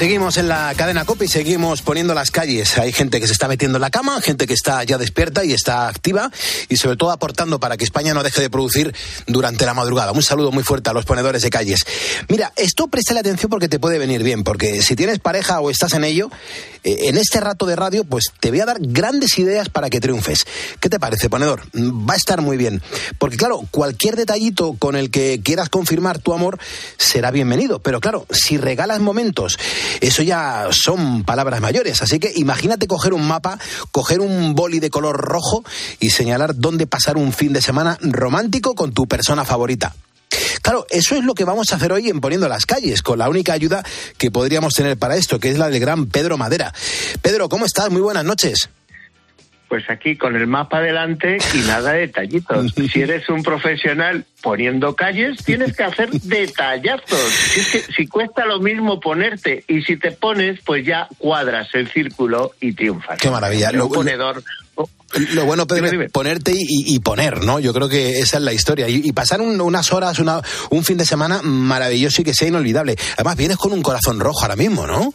Seguimos en la cadena COPE y seguimos poniendo las calles. Hay gente que se está metiendo en la cama, gente que está ya despierta y está activa y sobre todo aportando para que España no deje de producir durante la madrugada. Un saludo muy fuerte a los ponedores de calles. Mira, esto préstale atención porque te puede venir bien, porque si tienes pareja o estás en ello, eh, en este rato de radio, pues te voy a dar grandes ideas para que triunfes. ¿Qué te parece, ponedor? Mm, Va a estar muy bien. Porque claro, cualquier detallito con el que quieras confirmar tu amor será bienvenido. Pero claro, si regalas momentos, eso ya son palabras mayores. Así que imagínate coger un mapa, coger un boli de color rojo y señalar dónde pasar un fin de semana romántico con tu persona favorita. Claro, eso es lo que vamos a hacer hoy en Poniendo las Calles, con la única ayuda que podríamos tener para esto, que es la del gran Pedro Madera. Pedro, ¿cómo estás? Muy buenas noches. Pues aquí con el mapa adelante y nada de detallitos. Si eres un profesional poniendo calles, tienes que hacer detallazos. Si, es que, si cuesta lo mismo ponerte y si te pones, pues ya cuadras el círculo y triunfas. Qué maravilla. Lo- ponedor. Lo bueno, Pedro, es ponerte y, y- y poner, ¿no? Yo creo que esa es la historia. Y, y pasar un- unas horas, una- un fin de semana maravilloso y que sea inolvidable. Además, vienes con un corazón rojo ahora mismo, ¿no?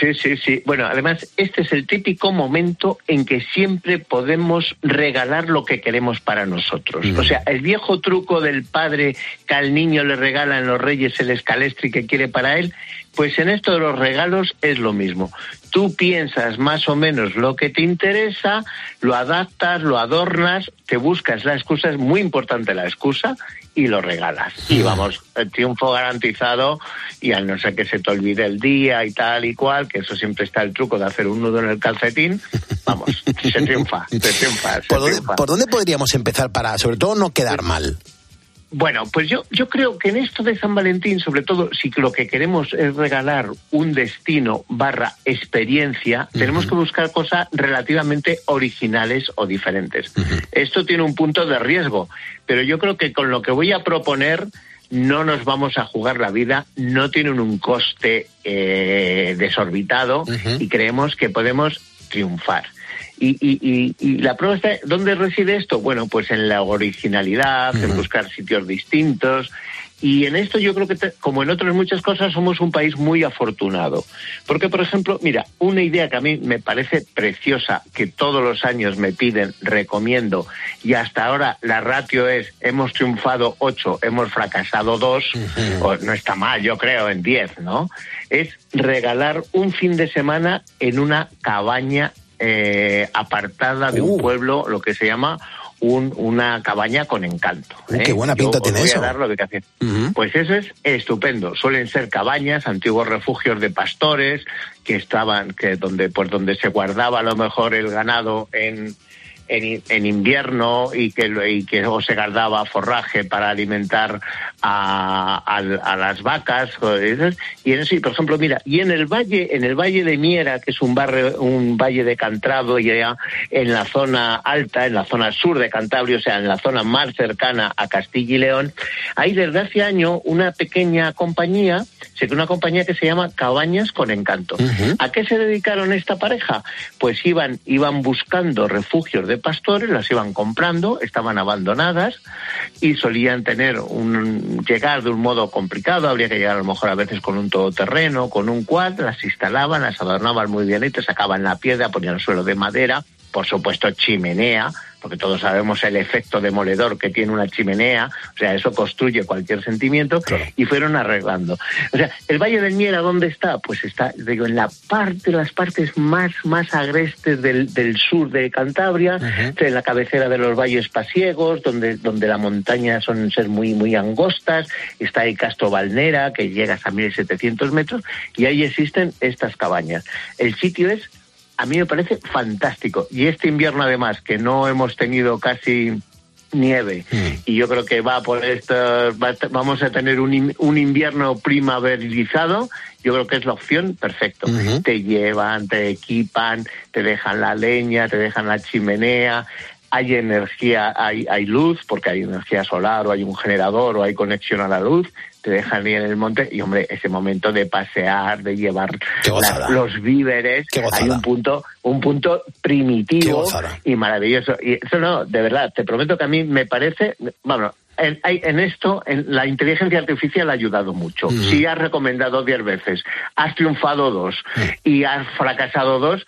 Sí, sí, sí. Bueno, además, este es el típico momento en que siempre podemos regalar lo que queremos para nosotros. O sea, el viejo truco del padre que al niño le regala en los Reyes el escalestri que quiere para él, Pues en esto de los regalos es lo mismo. Tú piensas más o menos lo que te interesa, lo adaptas, lo adornas, te buscas la excusa, es muy importante la excusa, y lo regalas. Y vamos, el triunfo garantizado, y al no ser que se te olvide el día y tal y cual, que eso siempre está el truco de hacer un nudo en el calcetín, vamos, se triunfa, se triunfa. se ¿Por dónde, triunfa. por dónde podríamos empezar para, sobre todo, no quedar mal? Bueno, pues yo, yo creo que en esto de San Valentín, sobre todo, si lo que queremos es regalar un destino barra experiencia, tenemos que buscar cosas relativamente originales o diferentes. Esto tiene un punto de riesgo, pero yo creo que con lo que voy a proponer no nos vamos a jugar la vida, no tienen un coste eh, desorbitado y creemos que podemos triunfar. Y, y, y, y la prueba está, ¿dónde reside esto? Bueno, pues en la originalidad, en buscar sitios distintos. Y en esto yo creo que, te- como en otras muchas cosas, somos un país muy afortunado. Porque, por ejemplo, mira, una idea que a mí me parece preciosa, que todos los años me piden, recomiendo, y hasta ahora la ratio es, hemos triunfado ocho, hemos fracasado dos, o no está mal, yo creo, en diez, ¿no? Es regalar un fin de semana en una cabaña eh, apartada de un pueblo, lo que se llama un- una cabaña con encanto. Uh, ¿eh? qué buena pinta tiene voy a eso. Pues eso es estupendo. Suelen ser cabañas, antiguos refugios de pastores que estaban, que donde, pues donde se guardaba a lo mejor el ganado en en, en invierno y que, y que o se guardaba forraje para alimentar a, a- a las vacas y en eso y por ejemplo mira y en el valle en el valle de Miera que es un barrio un valle de Cantrado ya en la zona alta en la zona sur de Cantabria o sea en la zona más cercana a Castilla y León hay desde hace año una pequeña compañía sé que una compañía que se llama Cabañas con Encanto ¿A qué se dedicaron esta pareja? Pues iban, iban buscando refugios de pastores, las iban comprando, estaban abandonadas y solían tener un llegar de un modo complicado, habría que llegar a lo mejor a veces con un todoterreno, con un quad, las instalaban, las adornaban muy bien y te sacaban la piedra, ponían el suelo de madera, por supuesto chimenea, porque todos sabemos el efecto demoledor que tiene una chimenea, o sea, eso construye cualquier sentimiento, y fueron arreglando. O sea, el Valle del Miera, ¿dónde está? Pues está, digo, en la parte, las partes más, más agrestes del, del sur de Cantabria, en la cabecera de los valles pasiegos, donde, donde la montaña son ser muy, muy angostas, está ahí Castro Valnera, que llegas a 1700 metros, y ahí existen estas cabañas. El sitio es a mí me parece fantástico. Y este invierno, además, que no hemos tenido casi nieve y yo creo que va por esto va vamos a tener un, un invierno primaverizado yo creo que es la opción perfecto te llevan te equipan te dejan la leña te dejan la chimenea. Hay energía hay, hay luz porque hay energía solar o hay un generador o hay conexión a la luz te dejan ir en el monte y hombre ese momento de pasear de llevar los víveres hay un punto un punto primitivo y maravilloso. Y eso no de verdad te prometo que a mí me parece bueno en, hay- en esto en la inteligencia artificial ha ayudado mucho. Si has recomendado diez veces has triunfado dos y has fracasado dos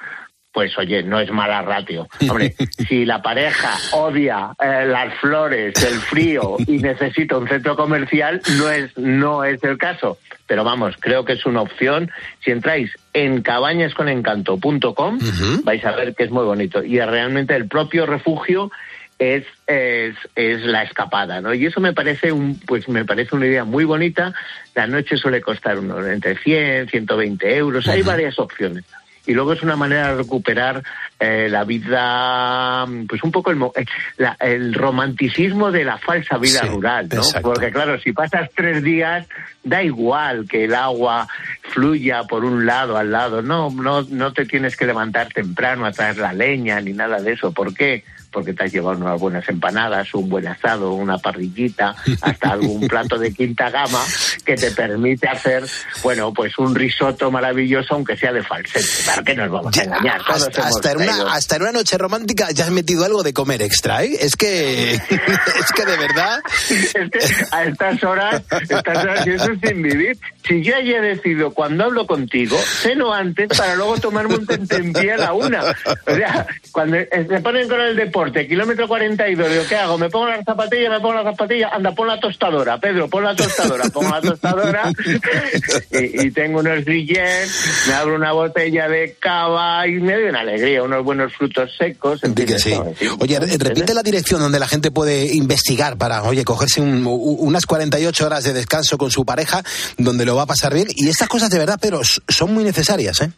pues oye, no es mala ratio. Hombre, si la pareja odia eh, las flores, el frío y necesita un centro comercial, no es, no es el caso. Pero vamos, creo que es una opción. Si entráis en cabañasconencanto.com, vais a ver que es muy bonito. Y realmente el propio refugio es, es, es la escapada, ¿no? Y eso me parece un, pues me parece una idea muy bonita. La noche suele costar unos entre 100, 120 euros. Hay varias opciones y luego es una manera de recuperar eh, la vida, pues un poco el, eh, la- el romanticismo de la falsa vida Sí, rural, ¿no? exacto. Porque claro, si pasas tres días, da igual que el agua fluya por un lado al lado, no, no, no te tienes que levantar temprano a traer la leña ni nada de eso. ¿Por qué? Porque te has llevado unas buenas empanadas, un buen asado, una parrillita, hasta algún plato de quinta gama que te permite hacer, bueno, pues un risotto maravilloso, aunque sea de falsete. Claro que nos vamos a engañar. todos Hasta, hasta en una, hasta en una noche romántica ya has metido algo de comer extra, ¿eh? Es que, es que de verdad... Es que a estas horas, estas horas, y eso es sin vivir. Si yo ya he decidido cuando hablo contigo, ceno antes para luego tomarme un tentempié a la una. O sea, cuando se ponen con el deporte, kilómetro 42, digo, ¿qué hago? ¿Me pongo las zapatillas? ¿Me pongo las zapatillas? Anda, pon la tostadora, Pedro, pon la tostadora, pongo la tostadora y, y tengo unos grillets, me abro una botella de cava y me doy una alegría, unos buenos frutos secos. en que sí. Oye, re- repite la dirección donde la gente puede investigar para, oye, cogerse un- unas 48 horas de descanso con su pareja, donde lo va a pasar bien. Y estas cosas de verdad, pero son muy necesarias, ¿eh?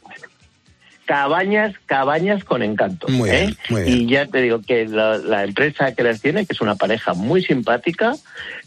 Cabañas, cabañas con encanto. Muy ¿eh? bien, muy bien. Y ya te digo que la, la empresa que las tiene, que es una pareja muy simpática,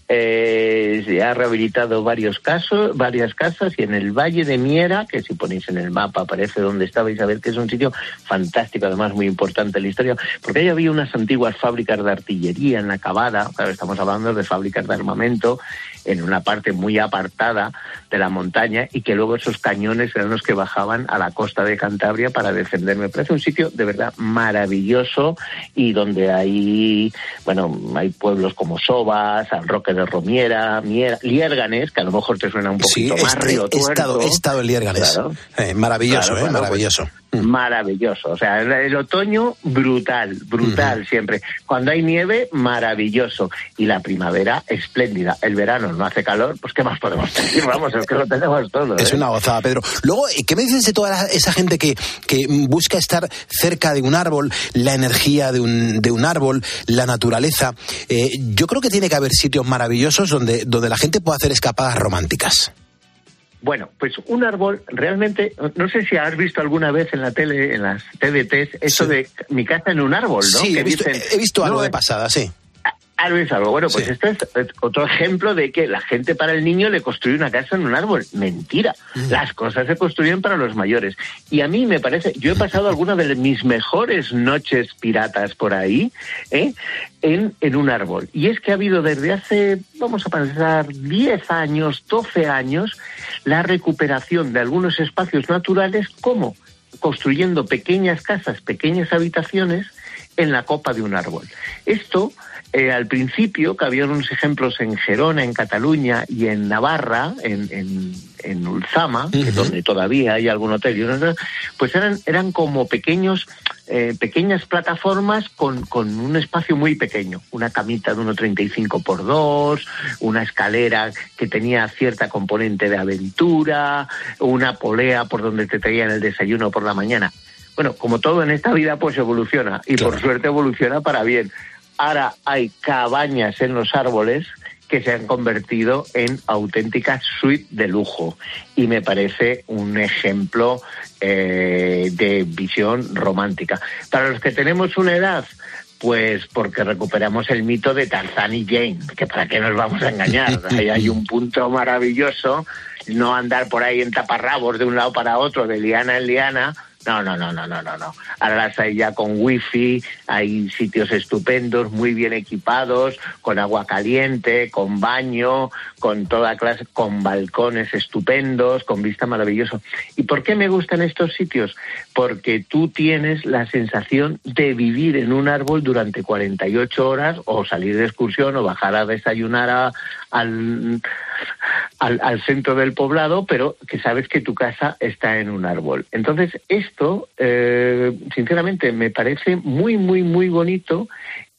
eh, se ha rehabilitado varios casos, varias casas y en el Valle de Miera, que si ponéis en el mapa aparece donde estaba Isabel, que es un sitio fantástico, además muy importante en la historia, porque ahí había unas antiguas fábricas de artillería en la cavada, claro, estamos hablando de fábricas de armamento en una parte muy apartada de la montaña y que luego esos cañones eran los que bajaban a la costa de Cantabria para defender. Me parece un sitio de verdad maravilloso y donde hay, bueno, hay pueblos como Sobas, San Roque de Romiera, Miera, Liérganes, que a lo mejor te suena un Sí, poquito más he, río he estado, he estado en Liérganes. Claro. Eh, maravilloso, Claro, ¿eh? claro, maravilloso. Maravilloso, o sea, el, otoño brutal, brutal siempre. Cuando hay nieve, maravilloso. Y la primavera, espléndida. El verano no hace calor, pues ¿qué más podemos decir? Vamos, es que lo tenemos todo. Es ¿eh? una gozada, Pedro. Luego, eh, ¿qué me dices de toda la- esa gente que, que busca estar cerca de un árbol, la energía de un, de un árbol, la naturaleza? Eh, yo creo que tiene que haber sitios maravillosos donde, donde la gente pueda hacer escapadas románticas. Bueno, pues un árbol, realmente, no sé si has visto alguna vez en la tele, en las TDTs, eso de mi casa en un árbol, ¿no? Sí, Que he visto, dicen, he visto algo "No, de pasada, sí. Algo es algo. Bueno, pues Sí. este es eh, otro ejemplo de que la gente para el niño le construye una casa en un árbol. Mentira. Mm. Las cosas se construyen para los mayores. Y a mí me parece, yo he pasado algunas de mis mejores noches piratas por ahí, ¿eh? en, en un árbol. Y es que ha habido desde hace, vamos a pensar, 10 años, 12 años, la recuperación de algunos espacios naturales como construyendo pequeñas casas, pequeñas habitaciones en la copa de un árbol. Esto, eh, al principio, que había unos ejemplos en Gerona, en Cataluña y en Navarra, en, en, en Ulzama, que donde todavía hay algún hotel, y unos- pues eran, eran como pequeños, eh, pequeñas plataformas con, con un espacio muy pequeño, una camita de 1,35 por 2, una escalera que tenía cierta componente de aventura, una polea por donde te traían el desayuno por la mañana. Bueno, como todo en esta vida, pues evoluciona y por suerte evoluciona para bien. Ahora hay cabañas en los árboles que se han convertido en auténticas suites de lujo y me parece un ejemplo eh, de visión romántica. Para los que tenemos una edad, pues porque recuperamos el mito de Tarzán y Jane, que para qué nos vamos a engañar. Ahí hay un punto maravilloso, no andar por ahí en taparrabos de un lado para otro, de liana en liana. No, no, no, no, no, no, no. Ahora las hay ya con wifi, hay sitios estupendos, muy bien equipados, con agua caliente, con baño, con toda clase, con balcones estupendos, con vista maravilloso. ¿Y por qué me gustan estos sitios? Porque tú tienes la sensación de vivir en un árbol durante 48 horas o salir de excursión o bajar a desayunar a- al, al, centro del poblado, pero que sabes que tu casa está en un árbol. Entonces, esto, eh, sinceramente, me parece muy, muy, muy bonito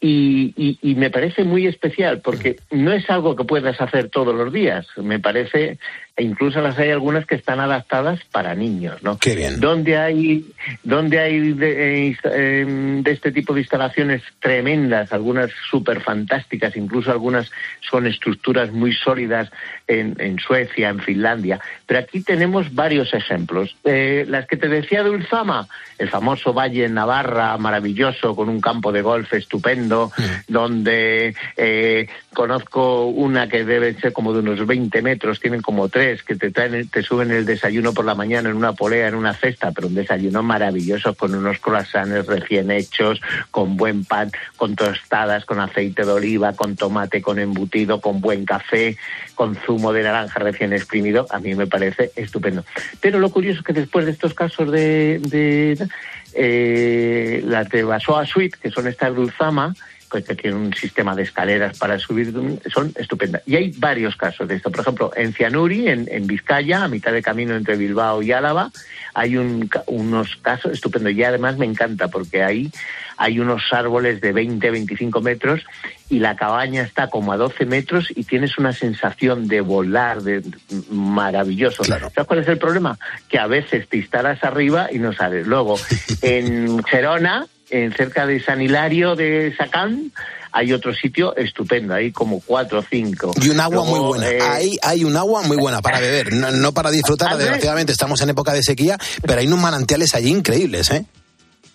y me parece muy especial porque no es algo que puedas hacer todos los días. Me parece, e incluso las hay algunas que están adaptadas para niños, ¿no? Qué bien. Donde hay, donde hay de, eh, em, de este tipo de instalaciones tremendas, algunas súper fantásticas, incluso algunas son estructuras muy sólidas en, en Suecia, en Finlandia. Pero aquí tenemos varios ejemplos. Eh, las que te decía de Ulzama, el famoso Valle en Navarra, maravilloso, con un campo de golf estupendo, donde eh, conozco una que debe ser como de unos 20 metros, tienen como tres, que te, traen, te suben el desayuno por la mañana en una polea, en una cesta, pero un desayuno maravilloso, con unos croissants recién hechos, con buen pan, con tostadas, con aceite de oliva, con tomate, con embutido, con buen café, con zumo de naranja recién exprimido, a mí me parece estupendo. Pero lo curioso es que después de estos casos de, de eh, las de Basoa Suite, que son estas de Ulzama, pues, que tiene un sistema de escaleras para subir, son estupendas. Y hay varios casos de esto. Por ejemplo, en Cianuri, en, en Vizcaya, a mitad de camino entre Bilbao y Álava, hay un unos casos estupendos. Y además me encanta porque ahí hay unos árboles de 20, 25 metros y la cabaña está como a 12 metros y tienes una sensación de volar, de maravilloso. ¿Sabes cuál es el problema? Que a veces te instalas arriba y no sales. Luego, en Gerona, en cerca de San Hilario de Sacán, hay otro sitio estupendo, hay como cuatro o cinco. Y un agua muy buena. eh, Ahí hay un agua muy buena para beber, no, no para disfrutar. Desgraciadamente estamos en época de sequía, pero hay unos manantiales allí increíbles, ¿eh?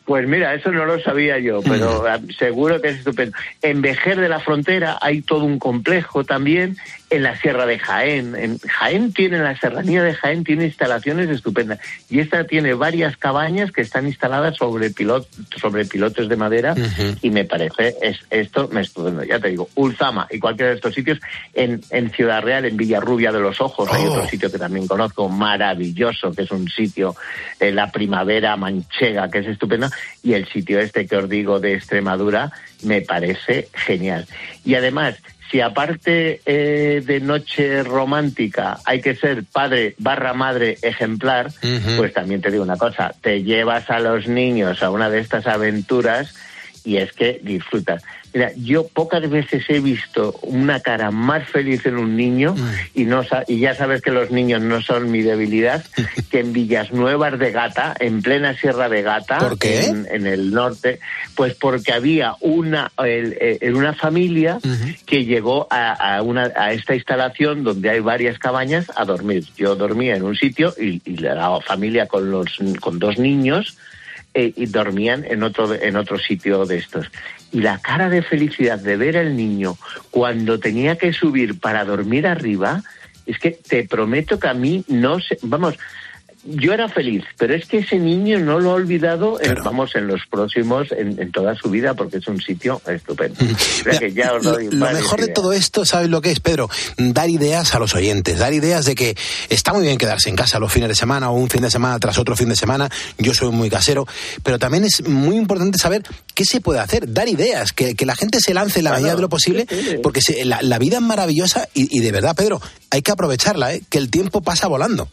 Pues mira, eso no lo sabía yo, pero ah, seguro que es estupendo. En Vejer de la Frontera hay todo un complejo también, en la Sierra de Jaén. En Jaén tiene, la serranía de Jaén tiene instalaciones estupendas. Y esta tiene varias cabañas que están instaladas sobre, pilot, sobre pilotes de madera y me parece es, esto me estupendo. Ya te digo, Ulzama y cualquiera de estos sitios, en, en Ciudad Real, en Villarrubia de los Ojos, hay otro sitio que también conozco, maravilloso, que es un sitio, eh, la primavera manchega, que es estupenda, y el sitio este que os digo de Extremadura me parece genial. Y además, si aparte eh, de noche romántica hay que ser padre barra madre ejemplar, pues también te digo una cosa, te llevas a los niños a una de estas aventuras y es que disfrutas. Mira, yo pocas veces he visto una cara más feliz en un niño y no y ya sabes que los niños no son mi debilidad, que en Villas Nuevas de Gata, en plena Sierra de Gata, ¿Por qué? En, en el norte, pues porque había una el- eh, en una familia que llegó a, a una a esta instalación donde hay varias cabañas a dormir. Yo dormía en un sitio y, y la familia con los con dos niños eh, y dormían en otro en otro sitio de estos. Y la cara de felicidad de ver al niño cuando tenía que subir para dormir arriba, es que te prometo que a mí no se, vamos, yo era feliz, pero es que ese niño no lo ha olvidado, en- vamos, en los próximos, en, en toda su vida, porque es un sitio estupendo. O sea que ya os Lo, doy lo varias mejor de ideas. todo esto, ¿sabes lo que es, Pedro? Dar ideas a los oyentes, dar ideas de que está muy bien quedarse en casa los fines de semana o un fin de semana tras otro fin de semana. Yo soy muy casero, pero también es muy importante saber qué se puede hacer, dar ideas, que, que la gente se lance en la Claro, medida de lo posible, sí, sí. porque se- la, la vida es maravillosa y, y de verdad, Pedro, hay que aprovecharla, ¿eh? que el tiempo pasa volando.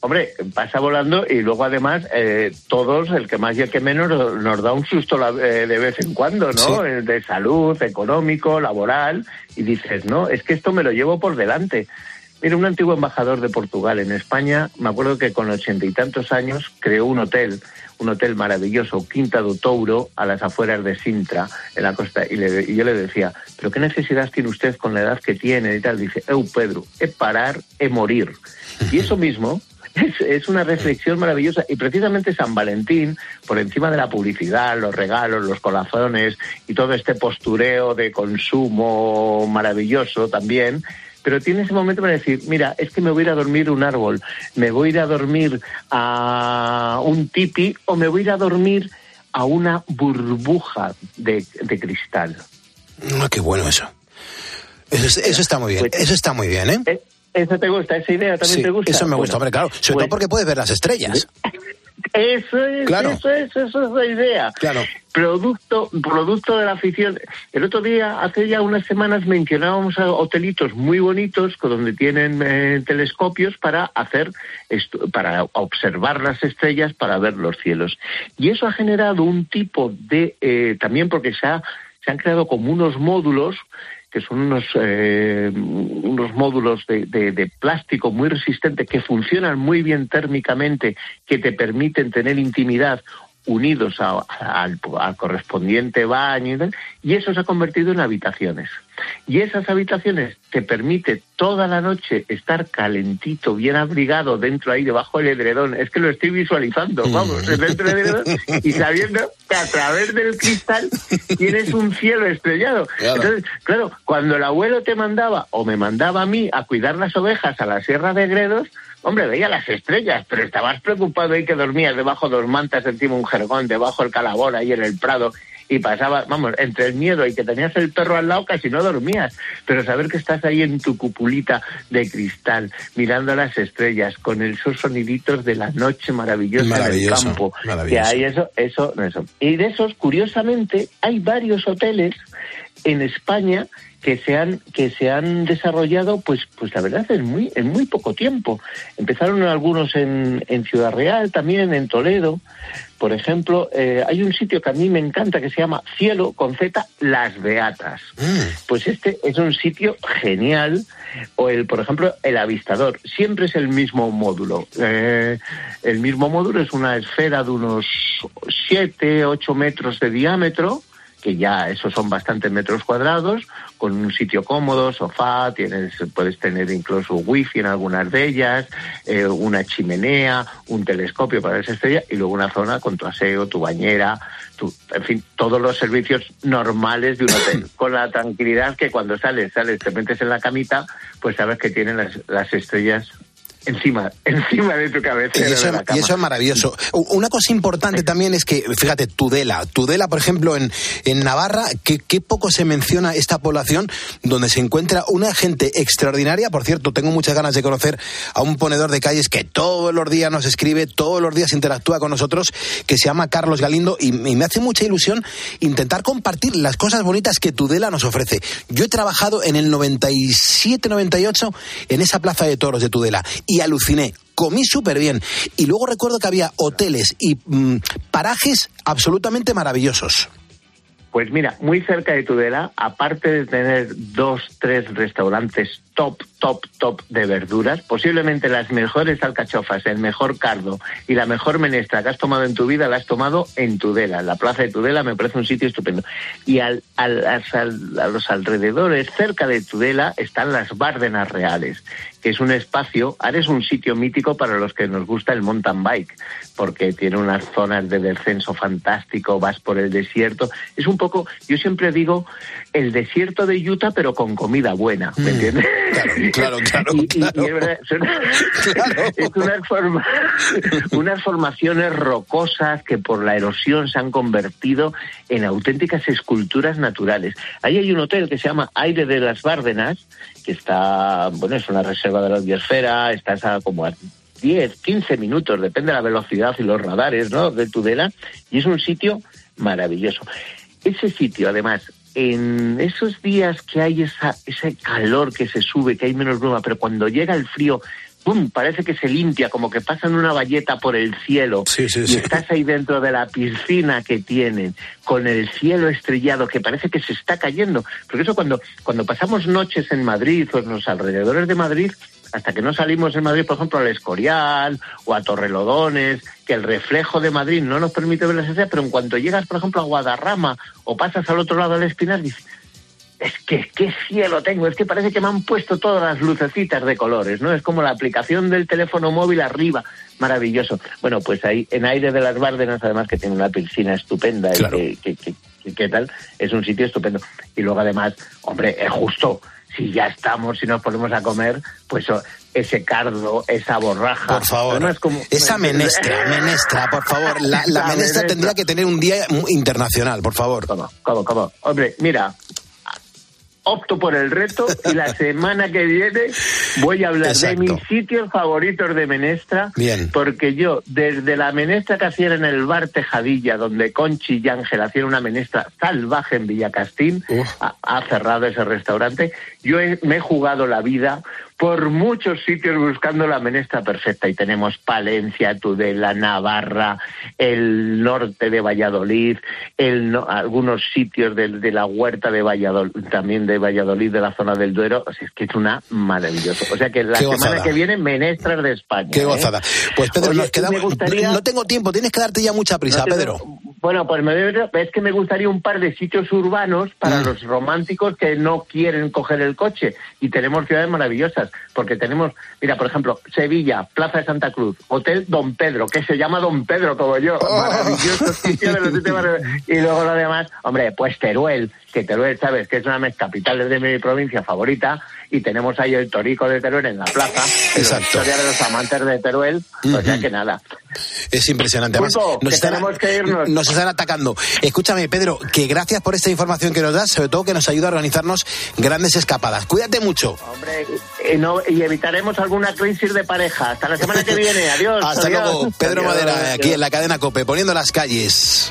Hombre, pasa volando y luego además eh, todos, el que más y el que menos, nos da un susto la- eh, de vez en cuando, ¿no? Eh, De salud, económico, laboral, y dices, no, es que esto me lo llevo por delante. Mira, un antiguo embajador de Portugal en España, me acuerdo que con ochenta y tantos años creó un hotel, un hotel maravilloso, Quinta do Touro, a las afueras de Sintra, en la costa, y, le- y yo le decía, pero ¿qué necesidad tiene usted con la edad que tiene y tal? Dice, eu Pedro, he parar, he morir. Y eso mismo es, es una reflexión maravillosa y precisamente San Valentín, por encima de la publicidad, los regalos, los corazones y todo este postureo de consumo maravilloso también, pero tiene ese momento para decir, mira, es que me voy a ir a dormir un árbol, me voy a ir a dormir a un tipi o me voy a ir a dormir a una burbuja de, de cristal. Ah, qué bueno eso. Eso, es- eso está muy bien, eso está muy bien, ¿eh? Eh, ¿Eso te gusta? ¿Esa idea también Sí, te gusta? eso me Bueno, gusta, hombre, claro. Sobre todo porque puedes ver las estrellas. Eso es, Claro. eso es, eso es la idea. Claro. Producto, producto de la afición. El otro día, hace ya unas semanas, mencionábamos a hotelitos muy bonitos donde tienen eh, telescopios para hacer para observar las estrellas, para ver los cielos. Y eso ha generado un tipo de, eh, también porque se, ha- se han creado como unos módulos que son unos, eh, unos módulos de, de- plástico muy resistentes que funcionan muy bien térmicamente, que te permiten tener intimidad unidos a- al, correspondiente baño y eso se ha convertido en habitaciones. Y esas habitaciones te permite toda la noche estar calentito, bien abrigado dentro ahí debajo del edredón. Es que lo estoy visualizando, vamos, dentro del edredón y sabiendo que a través del cristal tienes un cielo estrellado. Claro. Entonces, claro, cuando el abuelo te mandaba o me mandaba a mí a cuidar las ovejas a la Sierra de Gredos, hombre, veía las estrellas, pero estabas preocupado ahí que dormías debajo de dos mantas, encima un jergón, debajo del calabor, ahí en el prado, y pasaba, vamos, entre el miedo y que tenías el perro al lado casi no dormías, pero saber que estás ahí en tu cupulita de cristal, mirando las estrellas, con esos soniditos de la noche maravillosa del campo, maravilloso. que hay eso, eso, eso. Y de esos, curiosamente, hay varios hoteles en España que se han que se han desarrollado pues pues la verdad en muy en muy poco tiempo. Empezaron algunos en, en Ciudad Real también en Toledo. Por ejemplo eh, hay un sitio que a mí me encanta que se llama Cielo con Z Las Beatas. Pues este es un sitio genial o el por ejemplo el avistador. Siempre es el mismo módulo. Eh, el mismo módulo es una esfera de unos 7 8 metros de diámetro que ya esos son bastantes metros cuadrados, con un sitio cómodo, sofá, tienes, puedes tener incluso wifi en algunas de ellas, eh, una chimenea, un telescopio para esa estrella y luego una zona con tu aseo, tu bañera, tu, en fin, todos los servicios normales de un hotel, con la tranquilidad que cuando sales, sales, te metes en la camita, pues sabes que tienen las, las estrellas encima, encima de tu cabeza. Y eso, y es maravilloso. Una cosa importante también es que, fíjate, Tudela. Tudela, por ejemplo, en, en Navarra, que, qué poco se menciona esta población donde se encuentra una gente extraordinaria. Por cierto, tengo muchas ganas de conocer a un ponedor de calles que todos los días nos escribe, todos los días interactúa con nosotros, que se llama Carlos Galindo, y, y me hace mucha ilusión intentar compartir las cosas bonitas que Tudela nos ofrece. Yo he trabajado en el 97-98 en esa plaza de toros de Tudela y aluciné. Comí súper bien. Y luego recuerdo que había hoteles y mm, parajes absolutamente maravillosos. Pues mira, muy cerca de Tudela, aparte de tener dos, tres restaurantes top, top, top de verduras, posiblemente las mejores alcachofas, el mejor cardo y la mejor menestra que has tomado en tu vida, la has tomado en Tudela. La plaza de Tudela me parece un sitio estupendo. Y al, al- al- a los alrededores, cerca de Tudela, están las Bárdenas Reales, que es un espacio, ahora es un sitio mítico para los que nos gusta el mountain bike, porque tiene unas zonas de descenso fantástico, vas por el desierto. Es un poco, yo siempre digo, el desierto de Utah, pero con comida buena, ¿me entiendes? Claro, claro, y, y- y es verdad, son- es unas, forma- unas formaciones rocosas que por la erosión se han convertido en auténticas esculturas naturales. Ahí hay un hotel que se llama Aire de las Bárdenas, que está, bueno, es una reserva de la biosfera, estás a como a 10, 15 minutos, depende de la velocidad y los radares, ¿no? De Tudela, y es un sitio maravilloso. Ese sitio, además, en esos días que hay esa, ese calor que se sube, que hay menos bruma, pero cuando llega el frío, ¡pum! parece que se limpia, como que pasan una valleta por el cielo y estás ahí dentro de la piscina que tienen, con el cielo estrellado, que parece que se está cayendo. Porque eso cuando, cuando pasamos noches en Madrid o en los alrededores de Madrid, hasta que no salimos en Madrid, por ejemplo, al Escorial o a Torrelodones, que el reflejo de Madrid no nos permite ver las estrellas, pero en cuanto llegas, por ejemplo, a Guadarrama o pasas al otro lado del Espinar, dices, es que qué cielo tengo, es que parece que me han puesto todas las lucecitas de colores, ¿no? Es como la aplicación del teléfono móvil arriba, maravilloso. Bueno, pues ahí en Aire de las Bárdenas, además que tiene una piscina estupenda y que, que, que- que- ¿qué tal? Es un sitio estupendo. Y luego además, hombre, es justo, si ya estamos, si nos ponemos a comer, pues ese cardo, esa borraja. Por favor. Como- Esa menestra, menestra, por favor. La, la menestra menestra. tendría que tener un día internacional, por favor. ¿Cómo, cómo, cómo? Hombre, mira, opto por el reto y la semana que viene voy a hablar Exacto. de mis sitios favoritos de Menestra. Bien. Porque yo, desde la menestra que hacían en el bar Tejadilla, donde Conchi y Ángel hacían una menestra salvaje en Villacastín, ha, ha cerrado ese restaurante, yo he- me he jugado la vida por muchos sitios buscando la menestra perfecta y tenemos Palencia, Tudela, Navarra, el norte de Valladolid, el no- algunos sitios de, de la huerta de Valladolid, también de Valladolid, de la zona del Duero, o sea, es que es una maravilloso. O sea que la Qué semana gozada. que viene menestras de España. Qué ¿eh? gozada. Pues Pedro, Oye, nos quedamos. gustaría- No tengo tiempo, tienes que darte ya mucha prisa, No tengo- Pedro. Bueno, pues me, es que me gustaría un par de sitios urbanos para Mm. los románticos que no quieren coger el coche. Y tenemos ciudades maravillosas, porque tenemos, mira, por ejemplo, Sevilla, Plaza de Santa Cruz, Hotel Don Pedro, que se llama Don Pedro como yo. Oh. Maravilloso sitio de los sitios maravillosos. Y luego lo demás, hombre, pues Teruel, que Teruel, sabes, que es una de mis capitales de mi provincia favorita. Y tenemos ahí el Torico de Teruel en la plaza. y La Exacto. historia de los amantes de Teruel. O sea que nada. Es impresionante. Además, Pulpo, nos, que están, que irnos. nos están atacando. Escúchame, Pedro, que gracias por esta información que nos das, sobre todo que nos ayuda a organizarnos grandes escapadas. Cuídate mucho. Hombre, y, no- y evitaremos alguna crisis de pareja. Hasta la semana que viene. Adiós. Hasta adiós. luego, Pedro Adiós, Madera, adiós. aquí en la cadena Cope, poniendo las calles.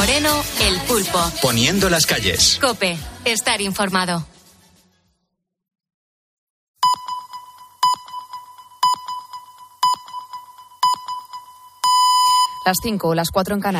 Moreno, El Pulpo. Poniendo las calles. Cope, estar informado. Las 5, las 4 en Canarias.